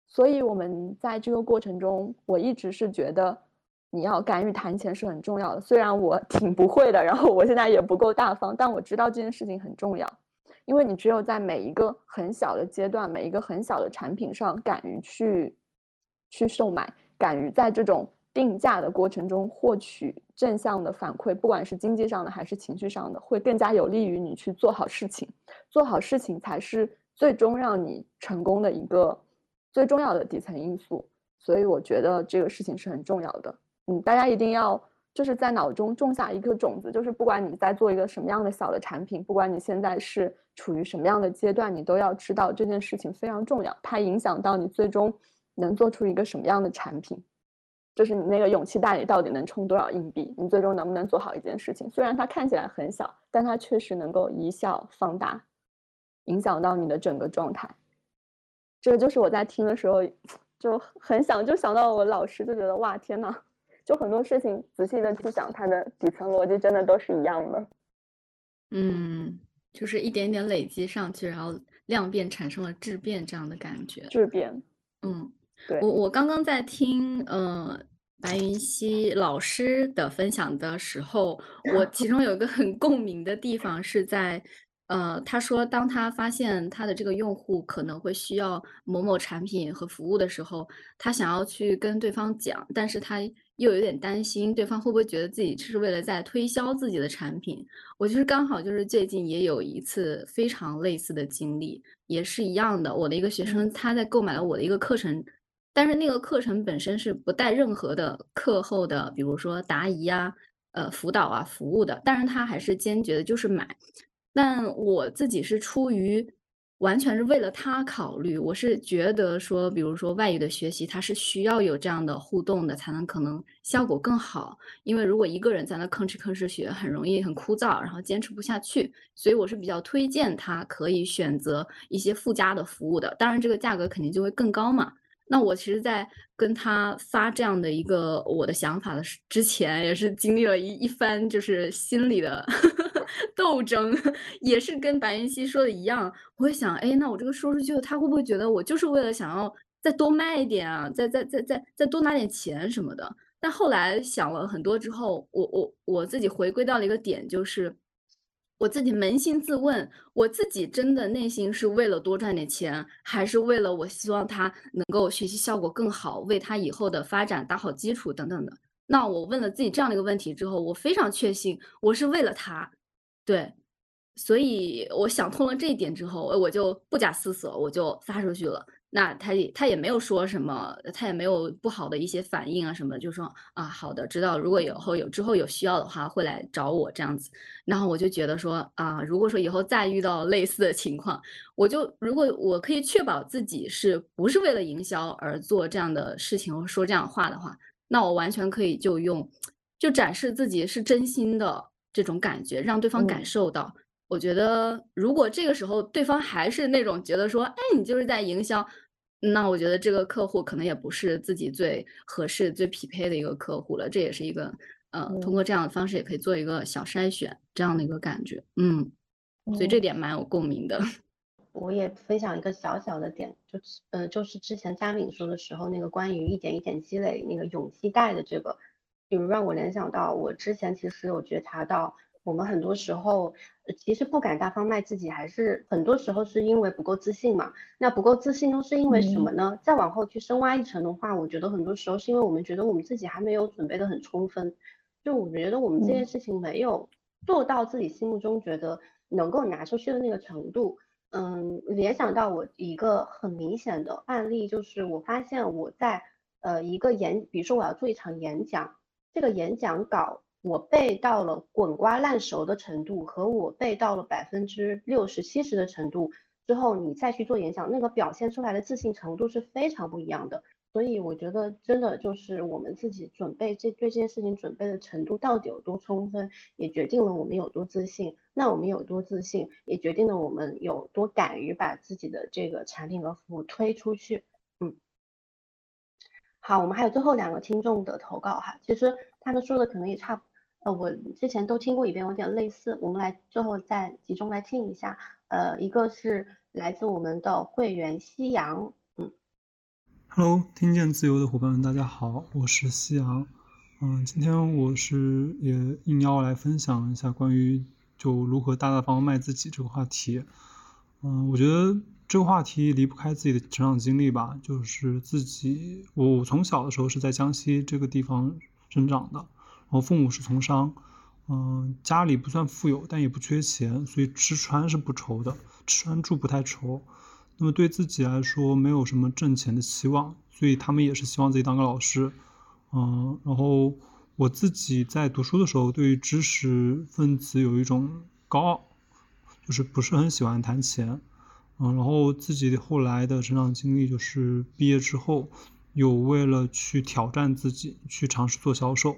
所以，我们在这个过程中，我一直是觉得你要敢于谈钱是很重要的。虽然我 挺不会的，然后我现在也不够大方，但我知道这件事情很重要，因为你只有在每一个很小的阶段，每一个很小的产品上，敢于去去售卖。敢于在这种定价的过程中获取正向的反馈，不管是经济上的还是情绪上的，会更加有利于你去做好事情。做好事情才是最终让你成功的一个最重要的底层因素。所以我觉得这个事情是很重要的。嗯，大家一定要就是在脑中种下一颗种子，就是不管你在做一个什么样的小的产品，不管你现在是处于什么样的阶段，你都要知道这件事情非常重要，它影响到你最终。能做出一个什么样的产品，就是你那个勇气袋里到底能充多少硬币？你最终能不能做好一件事情？虽然它看起来很小，但它确实能够一笑放大，影响到你的整个状态。这就是我在听的时候就很想，就想到我老师，就觉得哇天呐，就很多事情仔细的去想，它的底层逻辑真的都是一样的。嗯，就是一点点累积上去，然后量变产生了质变这样的感觉。质变，嗯。对我我刚刚在听呃白云溪老师的分享的时候，我其中有一个很共鸣的地方是在呃他说当他发现他的这个用户可能会需要某某产品和服务的时候，他想要去跟对方讲，但是他又有点担心对方会不会觉得自己是为了在推销自己的产品。我就是刚好就是最近也有一次非常类似的经历，也是一样的，我的一个学生他在购买了我的一个课程。但是那个课程本身是不带任何的课后的，比如说答疑啊、呃辅导啊、服务的，但是他还是坚决的就是买。但我自己是出于完全是为了他考虑，我是觉得说，比如说外语的学习，他是需要有这样的互动的，才能可能效果更好。因为如果一个人在那吭哧吭哧学，很容易很枯燥，然后坚持不下去。所以我是比较推荐他可以选择一些附加的服务的，当然这个价格肯定就会更高嘛。那我其实，在跟他发这样的一个我的想法的之前，也是经历了一一番就是心理的 斗争，也是跟白云溪说的一样，我会想，哎，那我这个说出去，他会不会觉得我就是为了想要再多卖一点啊，再再再再再多拿点钱什么的？但后来想了很多之后，我我我自己回归到了一个点，就是。我自己扪心自问，我自己真的内心是为了多赚点钱，还是为了我希望他能够学习效果更好，为他以后的发展打好基础等等的？那我问了自己这样的一个问题之后，我非常确信我是为了他，对，所以我想通了这一点之后，我就不假思索，我就发出去了。那他也他也没有说什么，他也没有不好的一些反应啊什么，就说啊好的，知道如果以后有之后有需要的话会来找我这样子。然后我就觉得说啊，如果说以后再遇到类似的情况，我就如果我可以确保自己是不是为了营销而做这样的事情或说这样话的话，那我完全可以就用就展示自己是真心的这种感觉，让对方感受到。我觉得如果这个时候对方还是那种觉得说，哎，你就是在营销。那我觉得这个客户可能也不是自己最合适、最匹配的一个客户了。这也是一个，呃，通过这样的方式也可以做一个小筛选，这样的一个感觉。嗯，所以这点蛮有共鸣的。我也分享一个小小的点，就呃，就是之前嘉敏说的时候，那个关于一点一点积累那个勇气带的这个，比如让我联想到我之前其实有觉察到，我们很多时候其实不敢大方卖自己，还是很多时候是因为不够自信嘛。那不够自信都是因为什么呢？再往后去深挖一层的话，我觉得很多时候是因为我们觉得我们自己还没有准备的很充分，就我觉得我们这件事情没有做到自己心目中觉得能够拿出去的那个程度。嗯，联想到我一个很明显的案例，就是我发现我在呃一个演，比如说我要做一场演讲，这个演讲稿。我背到了滚瓜烂熟的程度，和我背到了百分之六十七十的程度之后，你再去做演讲，那个表现出来的自信程度是非常不一样的。所以我觉得，真的就是我们自己准备这对这件事情准备的程度到底有多充分，也决定了我们有多自信。那我们有多自信，也决定了我们有多敢于把自己的这个产品和服务推出去。嗯，好，我们还有最后两个听众的投稿哈，其实他们说的可能也差不。呃，我之前都听过一遍，有点类似。我们来最后再集中来听一下。呃，一个是来自我们的会员夕阳，嗯，Hello，听见自由的伙伴们，大家好，我是夕阳。嗯，今天我是也应邀来分享一下关于就如何大大方方卖自己这个话题。嗯，我觉得这个话题离不开自己的成长经历吧，就是自己，我从小的时候是在江西这个地方生长的。我父母是从商，嗯，家里不算富有，但也不缺钱，所以吃穿是不愁的，吃穿住不太愁。那么对自己来说，没有什么挣钱的期望，所以他们也是希望自己当个老师，嗯。然后我自己在读书的时候，对于知识分子有一种高傲，就是不是很喜欢谈钱，嗯。然后自己后来的成长经历，就是毕业之后，有为了去挑战自己，去尝试做销售。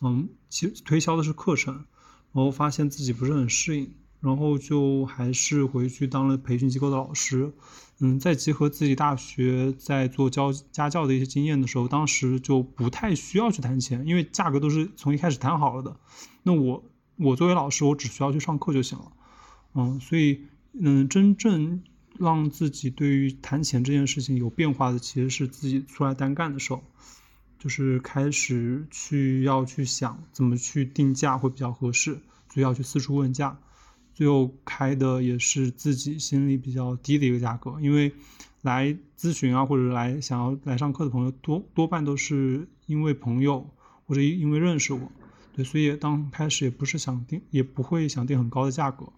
嗯，其推销的是课程，然后发现自己不是很适应，然后就还是回去当了培训机构的老师。嗯，在结合自己大学在做教家教的一些经验的时候，当时就不太需要去谈钱，因为价格都是从一开始谈好了的。那我我作为老师，我只需要去上课就行了。嗯，所以嗯，真正让自己对于谈钱这件事情有变化的，其实是自己出来单干的时候。就是开始去要去想怎么去定价会比较合适，所以要去四处问价，最后开的也是自己心里比较低的一个价格，因为来咨询啊或者来想要来上课的朋友多多半都是因为朋友或者因为认识我，对，所以当开始也不是想定也不会想定很高的价格，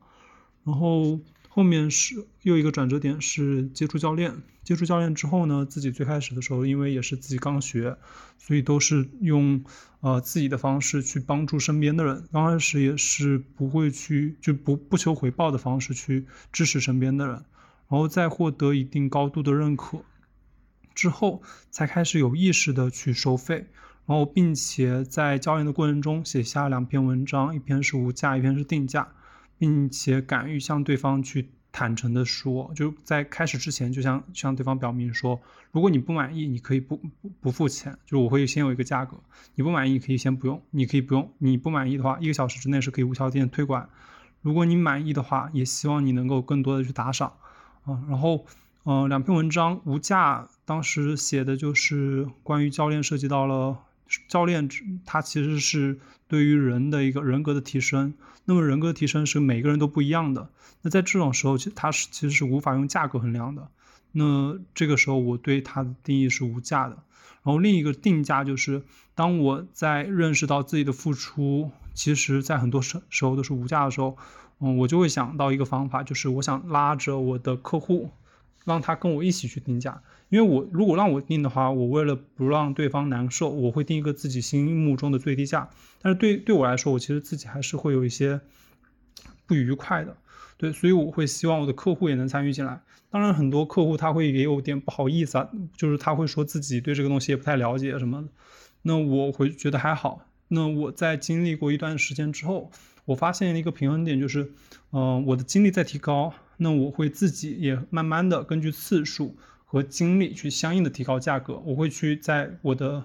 然后。后面是又一个转折点，是接触教练。接触教练之后呢，自己最开始的时候，因为也是自己刚学，所以都是用呃自己的方式去帮助身边的人。刚开始也是不会去就不不求回报的方式去支持身边的人，然后再获得一定高度的认可之后，才开始有意识的去收费，然后并且在教练的过程中写下两篇文章，一篇是无价，一篇是定价。并且敢于向对方去坦诚的说，就在开始之前就向向对方表明说，如果你不满意，你可以不不不付钱，就是我会先有一个价格，你不满意可以先不用，你可以不用，你不满意的话，一个小时之内是可以无条件退款，如果你满意的话，也希望你能够更多的去打赏，啊，然后，嗯，两篇文章无价，当时写的就是关于教练涉及到了。教练他其实是对于人的一个人格的提升，那么人格提升是每个人都不一样的。那在这种时候，其它是其实是无法用价格衡量的。那这个时候，我对它的定义是无价的。然后另一个定价就是，当我在认识到自己的付出，其实在很多时时候都是无价的时候，嗯，我就会想到一个方法，就是我想拉着我的客户，让他跟我一起去定价。因为我如果让我定的话，我为了不让对方难受，我会定一个自己心目中的最低价。但是对对我来说，我其实自己还是会有一些不愉快的，对，所以我会希望我的客户也能参与进来。当然，很多客户他会也有点不好意思啊，就是他会说自己对这个东西也不太了解什么的。那我会觉得还好。那我在经历过一段时间之后，我发现一个平衡点就是，嗯，我的精力在提高，那我会自己也慢慢的根据次数。和精力去相应的提高价格，我会去在我的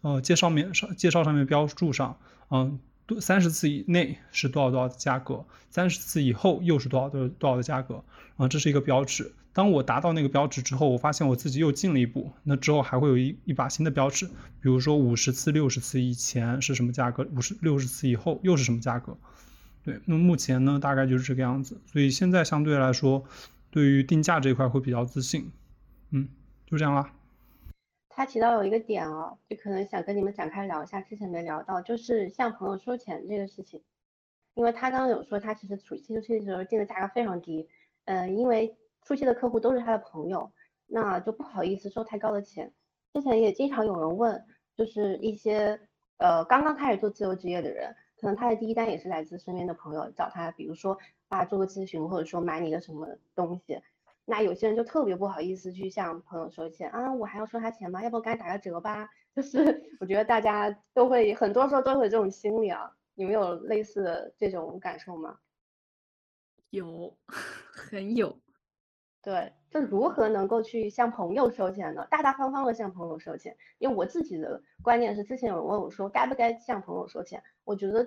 呃介绍面上介绍上面标注上，嗯，三十次以内是多少多少的价格，三十次以后又是多少多多少的价格，啊，这是一个标志。当我达到那个标志之后，我发现我自己又进了一步，那之后还会有一一把新的标志，比如说五十次、六十次以前是什么价格，五十六十次以后又是什么价格，对，那目前呢，大概就是这个样子。所以现在相对来说，对于定价这一块会比较自信。嗯，就这样啦。他提到有一个点哦，就可能想跟你们展开聊一下，之前没聊到，就是向朋友收钱这个事情。因为他刚刚有说，他其实初期的时候定的价格非常低，嗯，因为初期的客户都是他的朋友，那就不好意思收太高的钱。之前也经常有人问，就是一些呃刚刚开始做自由职业的人。可能他的第一单也是来自身边的朋友找他，比如说啊做个咨询，或者说买你的什么东西，那有些人就特别不好意思去向朋友收钱啊，我还要收他钱吗？要不我赶紧打个折吧？就是我觉得大家都会很多时候都会有这种心理啊，你们有类似这种感受吗？有，很有。对，就如何能够去向朋友收钱呢？大大方方的向朋友收钱。因为我自己的观念是，之前有问我说该不该向朋友收钱，我觉得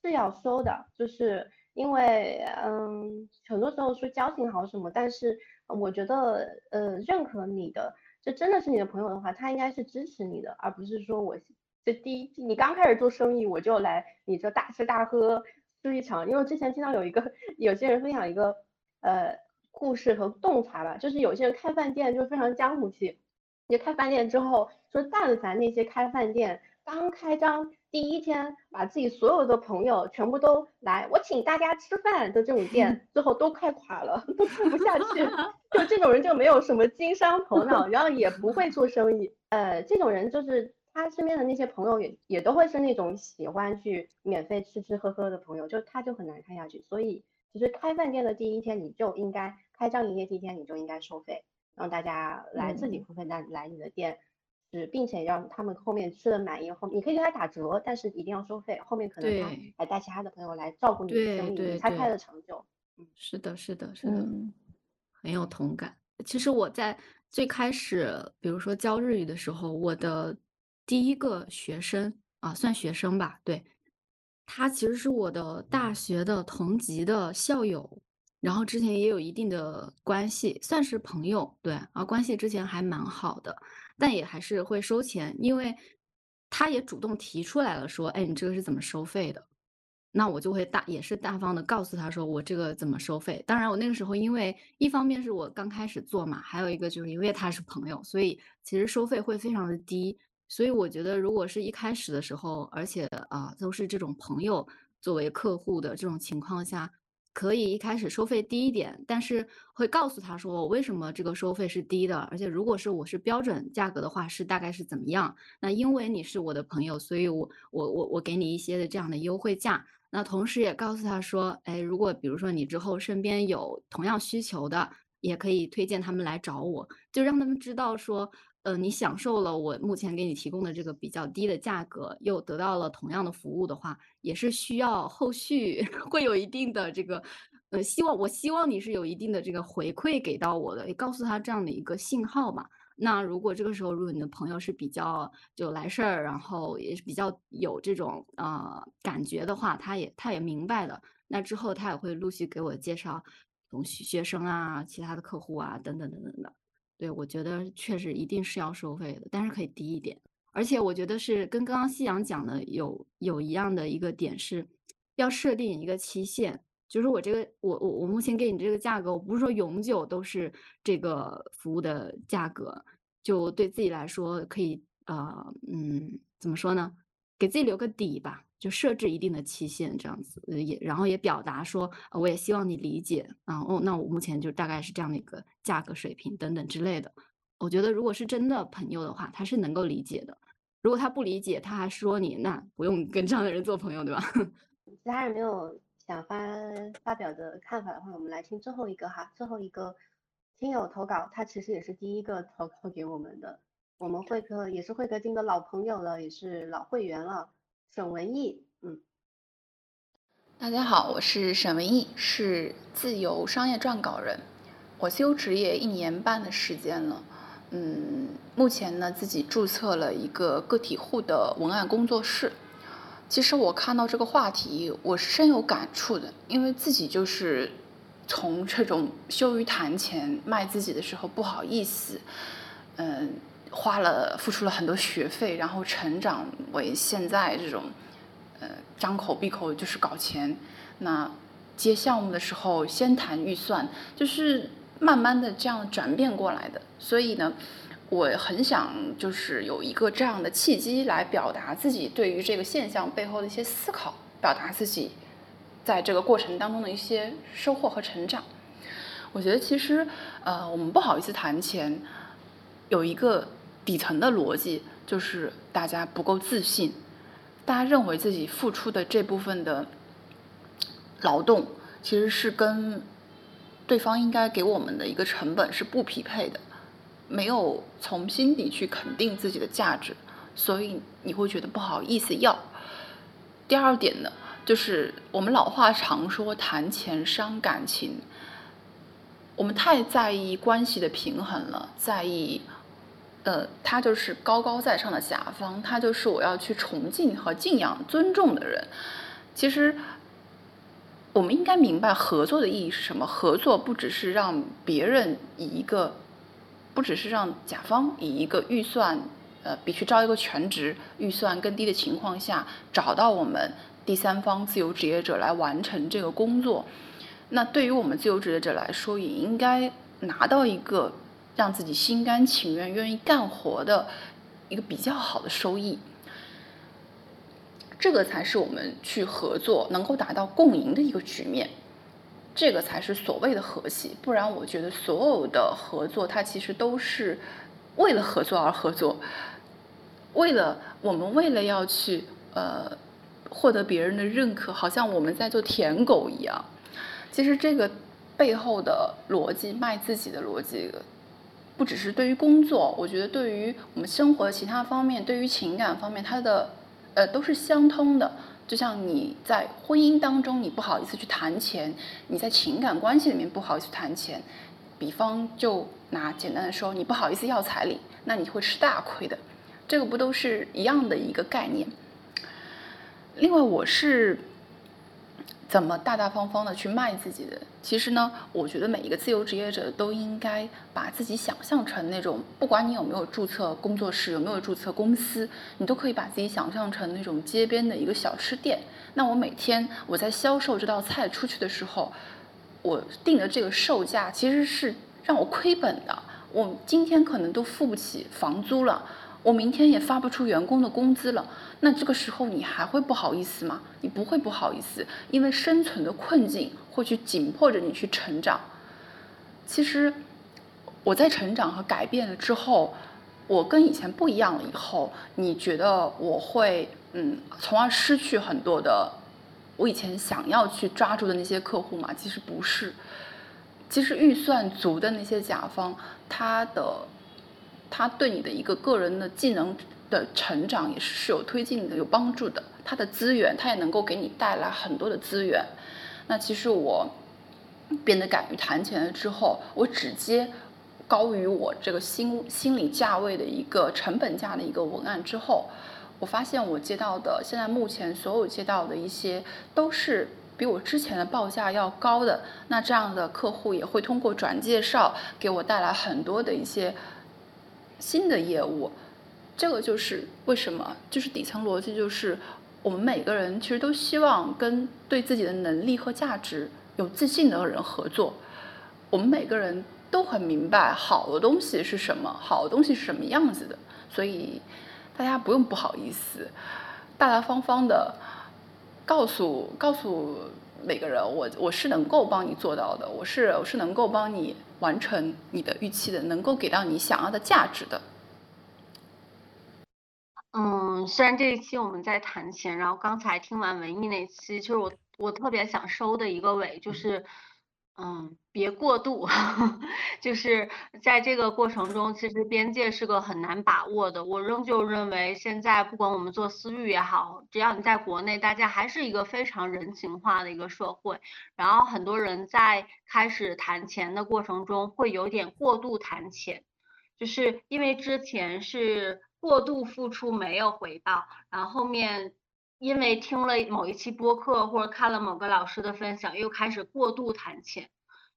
是要收的，就是因为嗯，很多时候说交情好什么，但是我觉得呃，认可你的，这真的是你的朋友的话，他应该是支持你的，而不是说我这第一你刚开始做生意我就来你这大吃大喝吃一场。因为之前听到有一个 有些人分享一个呃。故事和洞察吧，就是有些人开饭店就非常江湖气，你开饭店之后说，但凡那些开饭店刚开张第一天，把自己所有的朋友全部都来，我请大家吃饭的这种店，最后都快垮了，都做不下去。就这种人就没有什么经商头脑，然后也不会做生意。呃，这种人就是他身边的那些朋友也也都会是那种喜欢去免费吃吃喝喝的朋友，就他就很难开下去，所以。其实开饭店的第一天，你就应该开张营业第一天，你就应该收费，让大家来自己付费来来你的店，是并且让他们后面吃的满意后，你可以给他打折，但是一定要收费，后面可能他还带其他的朋友来照顾你的生意，你才开的长久。嗯，是的，是的，是的，很有同感。其实我在最开始，比如说教日语的时候，我的第一个学生啊，算学生吧，对。他其实是我的大学的同级的校友，然后之前也有一定的关系，算是朋友，对，啊，关系之前还蛮好的，但也还是会收钱，因为他也主动提出来了，说，哎，你这个是怎么收费的？那我就会大也是大方的告诉他说，我这个怎么收费？当然，我那个时候因为一方面是我刚开始做嘛，还有一个就是因为他是朋友，所以其实收费会非常的低。所以我觉得，如果是一开始的时候，而且啊都是这种朋友作为客户的这种情况下，可以一开始收费低一点，但是会告诉他说我为什么这个收费是低的，而且如果是我是标准价格的话，是大概是怎么样？那因为你是我的朋友，所以我我我我给你一些的这样的优惠价。那同时也告诉他说，哎，如果比如说你之后身边有同样需求的，也可以推荐他们来找我，就让他们知道说。呃，你享受了我目前给你提供的这个比较低的价格，又得到了同样的服务的话，也是需要后续 会有一定的这个，呃，希望我希望你是有一定的这个回馈给到我的，也告诉他这样的一个信号嘛。那如果这个时候，如果你的朋友是比较就来事儿，然后也是比较有这种呃感觉的话，他也他也明白的，那之后他也会陆续给我介绍同学生啊、其他的客户啊等等等等的。对，我觉得确实一定是要收费的，但是可以低一点。而且我觉得是跟刚刚夕阳讲的有有一样的一个点是，要设定一个期限，就是我这个我我我目前给你这个价格，我不是说永久都是这个服务的价格，就对自己来说可以呃嗯怎么说呢，给自己留个底吧。就设置一定的期限，这样子也，然后也表达说，我也希望你理解啊。哦，那我目前就大概是这样的一个价格水平等等之类的。我觉得如果是真的朋友的话，他是能够理解的。如果他不理解，他还说你，那不用跟这样的人做朋友，对吧？其他人没有想发发表的看法的话，我们来听最后一个哈，最后一个听友投稿，他其实也是第一个投稿给我们的。我们会客也是会客厅的老朋友了，也是老会员了。沈文艺，嗯，大家好，我是沈文艺，是自由商业撰稿人。我自由职业一年半的时间了，嗯，目前呢自己注册了一个个体户的文案工作室。其实我看到这个话题，我是深有感触的，因为自己就是从这种羞于谈钱、卖自己的时候不好意思，嗯。花了付出了很多学费，然后成长为现在这种，呃，张口闭口就是搞钱。那接项目的时候先谈预算，就是慢慢的这样转变过来的。所以呢，我很想就是有一个这样的契机来表达自己对于这个现象背后的一些思考，表达自己在这个过程当中的一些收获和成长。我觉得其实呃，我们不好意思谈钱，有一个底层的逻辑就是大家不够自信。大家认为自己付出的这部分的劳动，其实是跟对方应该给我们的一个成本是不匹配的，没有从心底去肯定自己的价值，所以你会觉得不好意思要。第二点呢，就是我们老话常说谈钱伤感情，我们太在意关系的平衡了，在意。呃，他就是高高在上的甲方，他就是我要去崇敬和敬仰、尊重的人。其实，我们应该明白合作的意义是什么。合作不只是让别人以一个，不只是让甲方以一个预算，呃，比去招一个全职预算更低的情况下，找到我们第三方自由职业者来完成这个工作。那对于我们自由职业者来说，也应该拿到一个。让自己心甘情愿、愿意干活的一个比较好的收益，这个才是我们去合作能够达到共赢的一个局面，这个才是所谓的和谐。不然，我觉得所有的合作，它其实都是为了合作而合作，为了我们为了要去呃获得别人的认可，好像我们在做舔狗一样。其实这个背后的逻辑，卖自己的逻辑。不只是对于工作，我觉得对于我们生活的其他方面，对于情感方面，它的呃都是相通的。就像你在婚姻当中，你不好意思去谈钱；你在情感关系里面不好意思谈钱。比方就拿简单的说，你不好意思要彩礼，那你会吃大亏的。这个不都是一样的一个概念？另外，我是。怎么大大方方的去卖自己的？其实呢，我觉得每一个自由职业者都应该把自己想象成那种，不管你有没有注册工作室，有没有注册公司，你都可以把自己想象成那种街边的一个小吃店。那我每天我在销售这道菜出去的时候，我定的这个售价其实是让我亏本的。我今天可能都付不起房租了。我明天也发不出员工的工资了，那这个时候你还会不好意思吗？你不会不好意思，因为生存的困境会去紧迫着你去成长。其实我在成长和改变了之后，我跟以前不一样了。以后你觉得我会嗯，从而失去很多的我以前想要去抓住的那些客户吗？其实不是，其实预算足的那些甲方，他的。他对你的一个个人的技能的成长也是有推进的、有帮助的。他的资源，他也能够给你带来很多的资源。那其实我变得敢于谈钱了之后，我只接高于我这个心心理价位的一个成本价的一个文案之后，我发现我接到的现在目前所有接到的一些都是比我之前的报价要高的。那这样的客户也会通过转介绍给我带来很多的一些。新的业务，这个就是为什么，就是底层逻辑，就是我们每个人其实都希望跟对自己的能力和价值有自信的人合作。我们每个人都很明白好的东西是什么，好的东西是什么样子的，所以大家不用不好意思，大大方方的告诉告诉每个人，我我是能够帮你做到的，我是我是能够帮你。完成你的预期的，能够给到你想要的价值的。嗯，虽然这一期我们在谈钱，然后刚才听完文艺那期，就是我我特别想收的一个尾，就是。嗯别过度，就是在这个过程中，其实边界是个很难把握的。我仍旧认为，现在不管我们做私域也好，只要你在国内，大家还是一个非常人情化的一个社会。然后很多人在开始谈钱的过程中，会有点过度谈钱，就是因为之前是过度付出没有回报，然后后面。因为听了某一期播客或者看了某个老师的分享，又开始过度谈钱，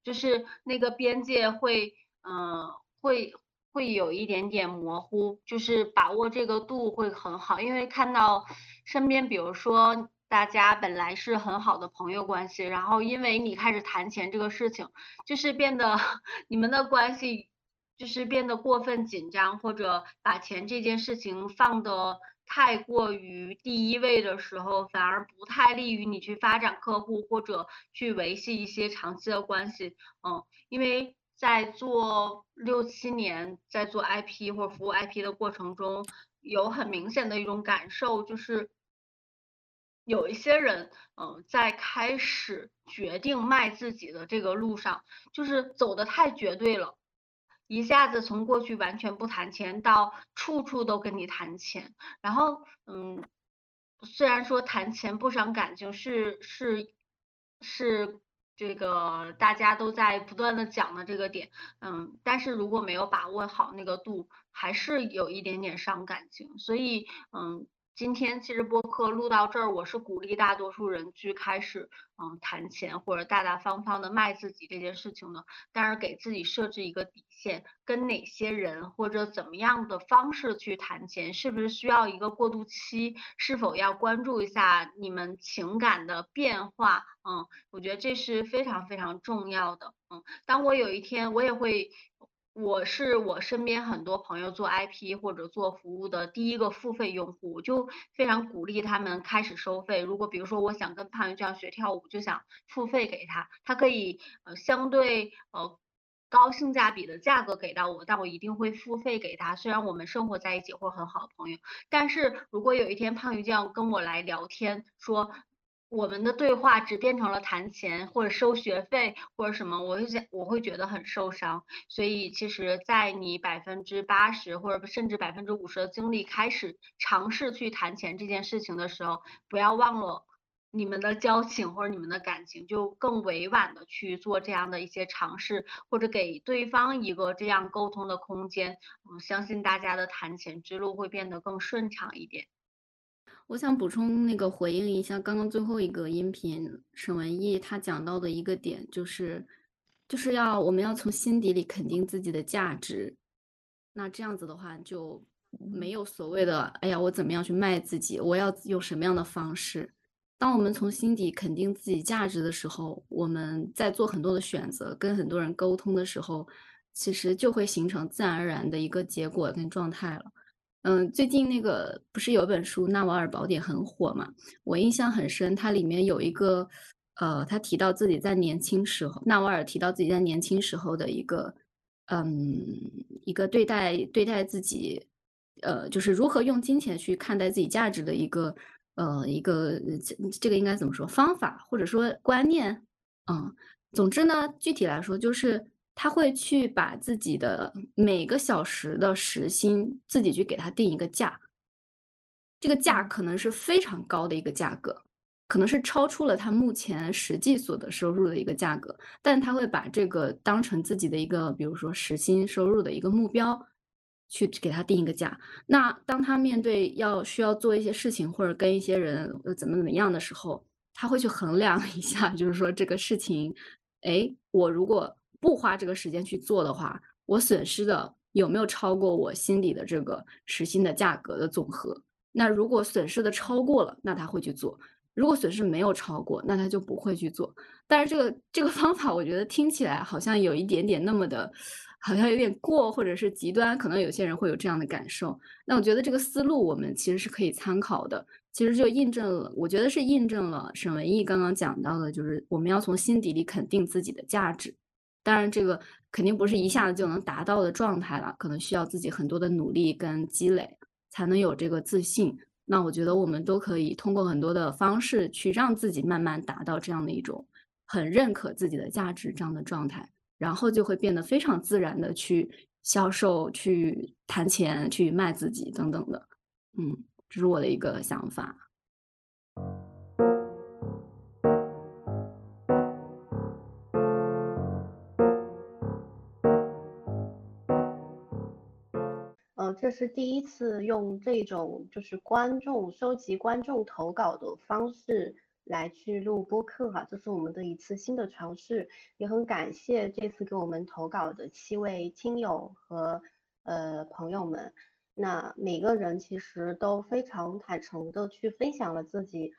就是那个边界会，嗯，会会有一点点模糊，就是把握这个度会很好。因为看到身边，比如说。大家本来是很好的朋友关系，然后因为你开始谈钱这个事情，就是变得 你们的关系就是变得过分紧张，或者把钱这件事情放的太过于第一位的时候，反而不太利于你去发展客户或者去维系一些长期的关系。嗯，因为在做六七年，在做 IP 或者服务 IP 的过程中。有很明显的一种感受，就是有一些人，嗯，在开始决定卖自己的这个路上，就是走的太绝对了，一下子从过去完全不谈钱到处处都跟你谈钱，然后，嗯，虽然说谈钱不伤感情是是是。这个大家都在不断的讲的这个点，嗯，但是如果没有把握好那个度，还是有一点点伤感情，所以，嗯。今天其实播客录到这儿，我是鼓励大多数人去开始，嗯，谈钱或者大大方方的卖自己这件事情的，但是给自己设置一个底线，跟哪些人或者怎么样的方式去谈钱，是不是需要一个过渡期，是否要关注一下你们情感的变化，嗯，我觉得这是非常非常重要的，嗯，当我有一天我也会。我是我身边很多朋友做 IP 或者做服务的第一个付费用户，我就非常鼓励他们开始收费。如果比如说我想跟胖鱼这样学跳舞，就想付费给他，他可以呃相对呃高性价比的价格给到我，但我一定会付费给他。虽然我们生活在一起或很好的朋友，但是如果有一天胖鱼这样跟我来聊天说。我们的对话只变成了谈钱或者收学费或者什么，我会想我会觉得很受伤。所以其实，在你百分之八十或者甚至百分之五十的精力开始尝试去谈钱这件事情的时候，不要忘了你们的交情或者你们的感情，就更委婉的去做这样的一些尝试，或者给对方一个这样沟通的空间。我相信大家的谈钱之路会变得更顺畅一点。我想补充那个回应一下刚刚最后一个音频，沈文艺他讲到的一个点就是，就是要我们要从心底里肯定自己的价值，那这样子的话就没有所谓的哎呀我怎么样去卖自己，我要用什么样的方式。当我们从心底肯定自己价值的时候，我们在做很多的选择，跟很多人沟通的时候，其实就会形成自然而然的一个结果跟状态了。嗯，最近那个不是有本书《纳瓦尔宝典》很火嘛？我印象很深，它里面有一个，呃，他提到自己在年轻时候，纳瓦尔提到自己在年轻时候的一个，嗯，一个对待对待自己，呃，就是如何用金钱去看待自己价值的一个，呃，一个这这个应该怎么说方法或者说观念？嗯，总之呢，具体来说就是。他会去把自己的每个小时的时薪自己去给他定一个价，这个价可能是非常高的一个价格，可能是超出了他目前实际所得收入的一个价格，但他会把这个当成自己的一个，比如说时薪收入的一个目标，去给他定一个价。那当他面对要需要做一些事情或者跟一些人怎么怎么样的时候，他会去衡量一下，就是说这个事情，哎，我如果。不花这个时间去做的话，我损失的有没有超过我心里的这个时薪的价格的总和？那如果损失的超过了，那他会去做；如果损失没有超过，那他就不会去做。但是这个这个方法，我觉得听起来好像有一点点那么的，好像有点过，或者是极端，可能有些人会有这样的感受。那我觉得这个思路我们其实是可以参考的。其实就印证了，我觉得是印证了沈文艺刚刚讲到的，就是我们要从心底里肯定自己的价值。当然，这个肯定不是一下子就能达到的状态了，可能需要自己很多的努力跟积累，才能有这个自信。那我觉得我们都可以通过很多的方式去让自己慢慢达到这样的一种很认可自己的价值这样的状态，然后就会变得非常自然的去销售、去谈钱、去卖自己等等的。嗯，这是我的一个想法。这是第一次用这种就是观众收集观众投稿的方式来去录播客哈，这是我们的一次新的尝试，也很感谢这次给我们投稿的七位亲友和呃朋友们。那每个人其实都非常坦诚的去分享了自己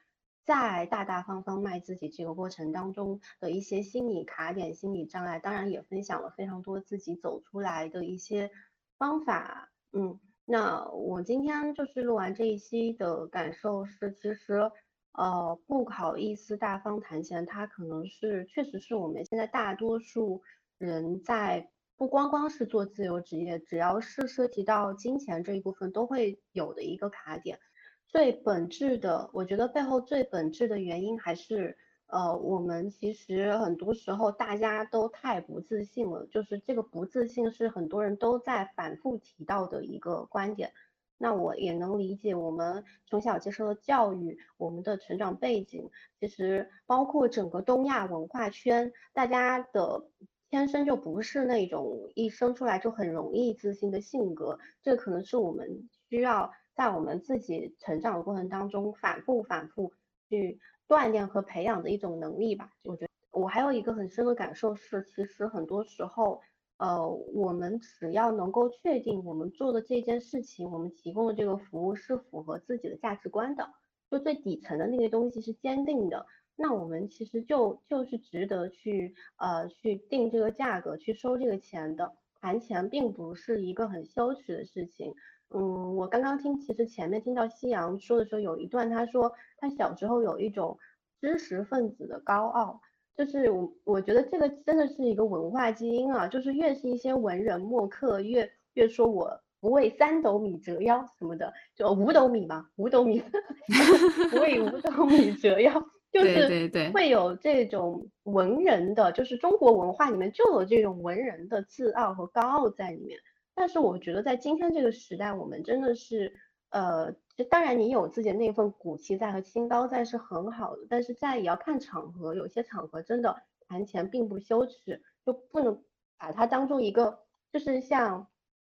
在大大方方卖自己这个过程当中的一些心理卡点、心理障碍，当然也分享了非常多自己走出来的一些方法。嗯，那我今天就是录完这一期的感受是，其实呃不好意思大方谈钱，它可能是确实是我们现在大多数人在不光光是做自由职业，只要是涉及到金钱这一部分都会有的一个卡点。最本质的，我觉得背后最本质的原因还是，呃，我们其实很多时候大家都太不自信了，就是这个不自信是很多人都在反复提到的一个观点。那我也能理解，我们从小接受的教育，我们的成长背景，其实包括整个东亚文化圈，大家的天生就不是那种一生出来就很容易自信的性格，这可能是我们需要。在我们自己成长的过程当中，反复反复去锻炼和培养的一种能力吧。我觉得我还有一个很深的感受是，其实很多时候，呃，我们只要能够确定我们做的这件事情，我们提供的这个服务是符合自己的价值观的，就最底层的那些东西是坚定的，那我们其实就就是值得去呃去定这个价格，去收这个钱的。谈钱并不是一个很羞耻的事情。嗯，我刚刚听，其实前面听到夕阳说的时候，有一段他说他小时候有一种知识分子的高傲，就是我我觉得这个真的是一个文化基因啊，就是越是一些文人墨客，越越说我不为三斗米折腰什么的，就五斗米嘛，五斗米 不为五斗米折腰，就是会有这种文人的，就是中国文化里面就有这种文人的自傲和高傲在里面。但是我觉得在今天这个时代，我们真的是，呃，就当然你有自己的那份骨气在和清高在是很好的，但是在也要看场合，有些场合真的谈钱并不羞耻，就不能把它当做一个就是像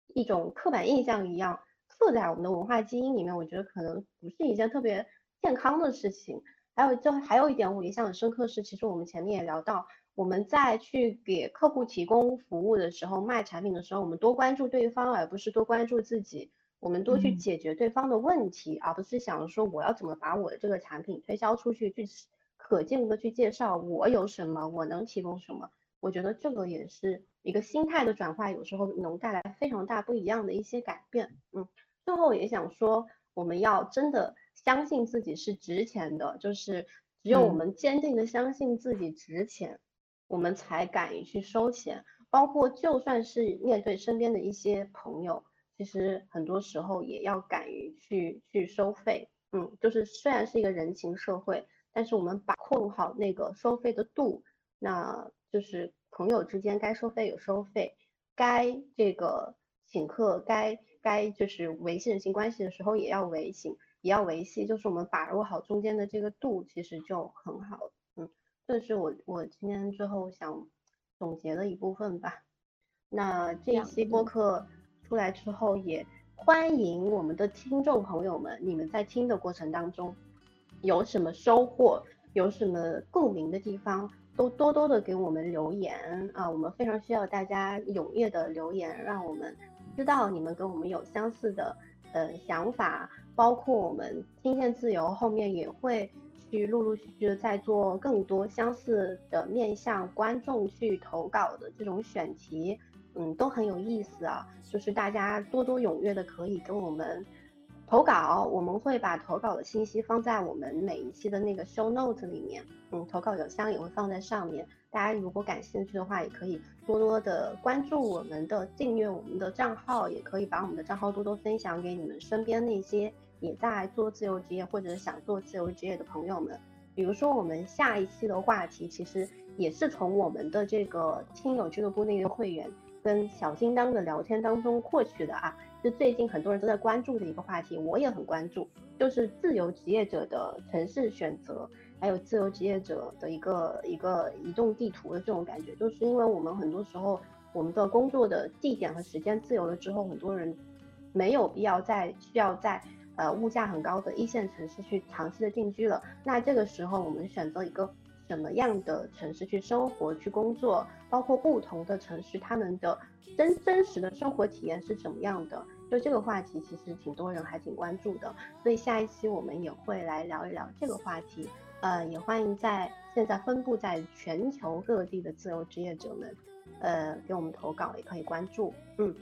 一种刻板印象一样刻在我们的文化基因里面，我觉得可能不是一件特别健康的事情。还有就还有一点我印象很深刻是，其实我们前面也聊到。我们在去给客户提供服务的时候，卖产品的时候，我们多关注对方，而不是多关注自己。我们多去解决对方的问题，而不是想着说我要怎么把我的这个产品推销出去，去可见的去介绍我有什么，我能提供什么。我觉得这个也是一个心态的转化，有时候能带来非常大不一样的一些改变。嗯，最后也想说，我们要真的相信自己是值钱的，就是只有我们坚定的相信自己值钱。我们才敢于去收钱，包括就算是面对身边的一些朋友，其实很多时候也要敢于去去收费。嗯，就是虽然是一个人情社会，但是我们把控好那个收费的度，那就是朋友之间该收费有收费，该这个请客，该该就是维系人情关系的时候也要维系，也要维系，就是我们把握好中间的这个度，其实就很好。这是我我今天最后想总结的一部分吧。那这一期播客出来之后，也欢迎我们的听众朋友们，你们在听的过程当中有什么收获，有什么共鸣的地方，都多多的给我们留言啊！我们非常需要大家踊跃的留言，让我们知道你们跟我们有相似的呃想法，包括我们听见自由后面也会。去陆陆续续的在做更多相似的面向观众去投稿的这种选题，嗯，都很有意思啊。就是大家多多踊跃的可以跟我们投稿，我们会把投稿的信息放在我们每一期的那个 show notes 里面，嗯，投稿邮箱也会放在上面。大家如果感兴趣的话，也可以多多的关注我们的订阅我们的账号，也可以把我们的账号多多分享给你们身边那些。也在做自由职业或者想做自由职业的朋友们，比如说我们下一期的话题，其实也是从我们的这个亲友俱乐部那个会员跟小叮当的聊天当中获取的啊，就最近很多人都在关注的一个话题，我也很关注，就是自由职业者的城市选择，还有自由职业者的一个一个移动地图的这种感觉，就是因为我们很多时候我们的工作的地点和时间自由了之后，很多人没有必要再需要在。呃，物价很高的一线城市去长期的定居了，那这个时候我们选择一个什么样的城市去生活、去工作，包括不同的城市他们的真真实的生活体验是什么样的，就这个话题其实挺多人还挺关注的，所以下一期我们也会来聊一聊这个话题。呃，也欢迎在现在分布在全球各地的自由职业者们，呃，给我们投稿，也可以关注。嗯，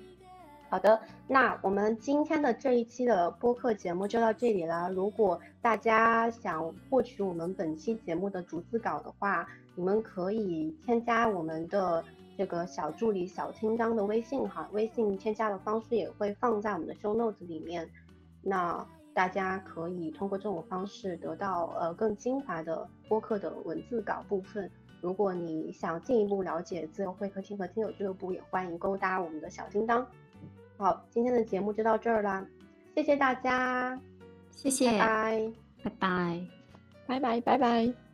好的，那我们今天的这一期的播客节目就到这里了。如果大家想获取我们本期节目的逐字稿的话，你们可以添加我们的这个小助理小叮当的微信哈，微信添加的方式也会放在我们的 show notes 里面。那大家可以通过这种方式得到呃更精华的播客的文字稿部分。如果你想进一步了解自由会客厅和听友俱乐部，也欢迎勾搭我们的小叮当。好，今天的节目就到这儿啦，谢谢大家，谢谢，拜拜，拜拜，拜拜，拜拜。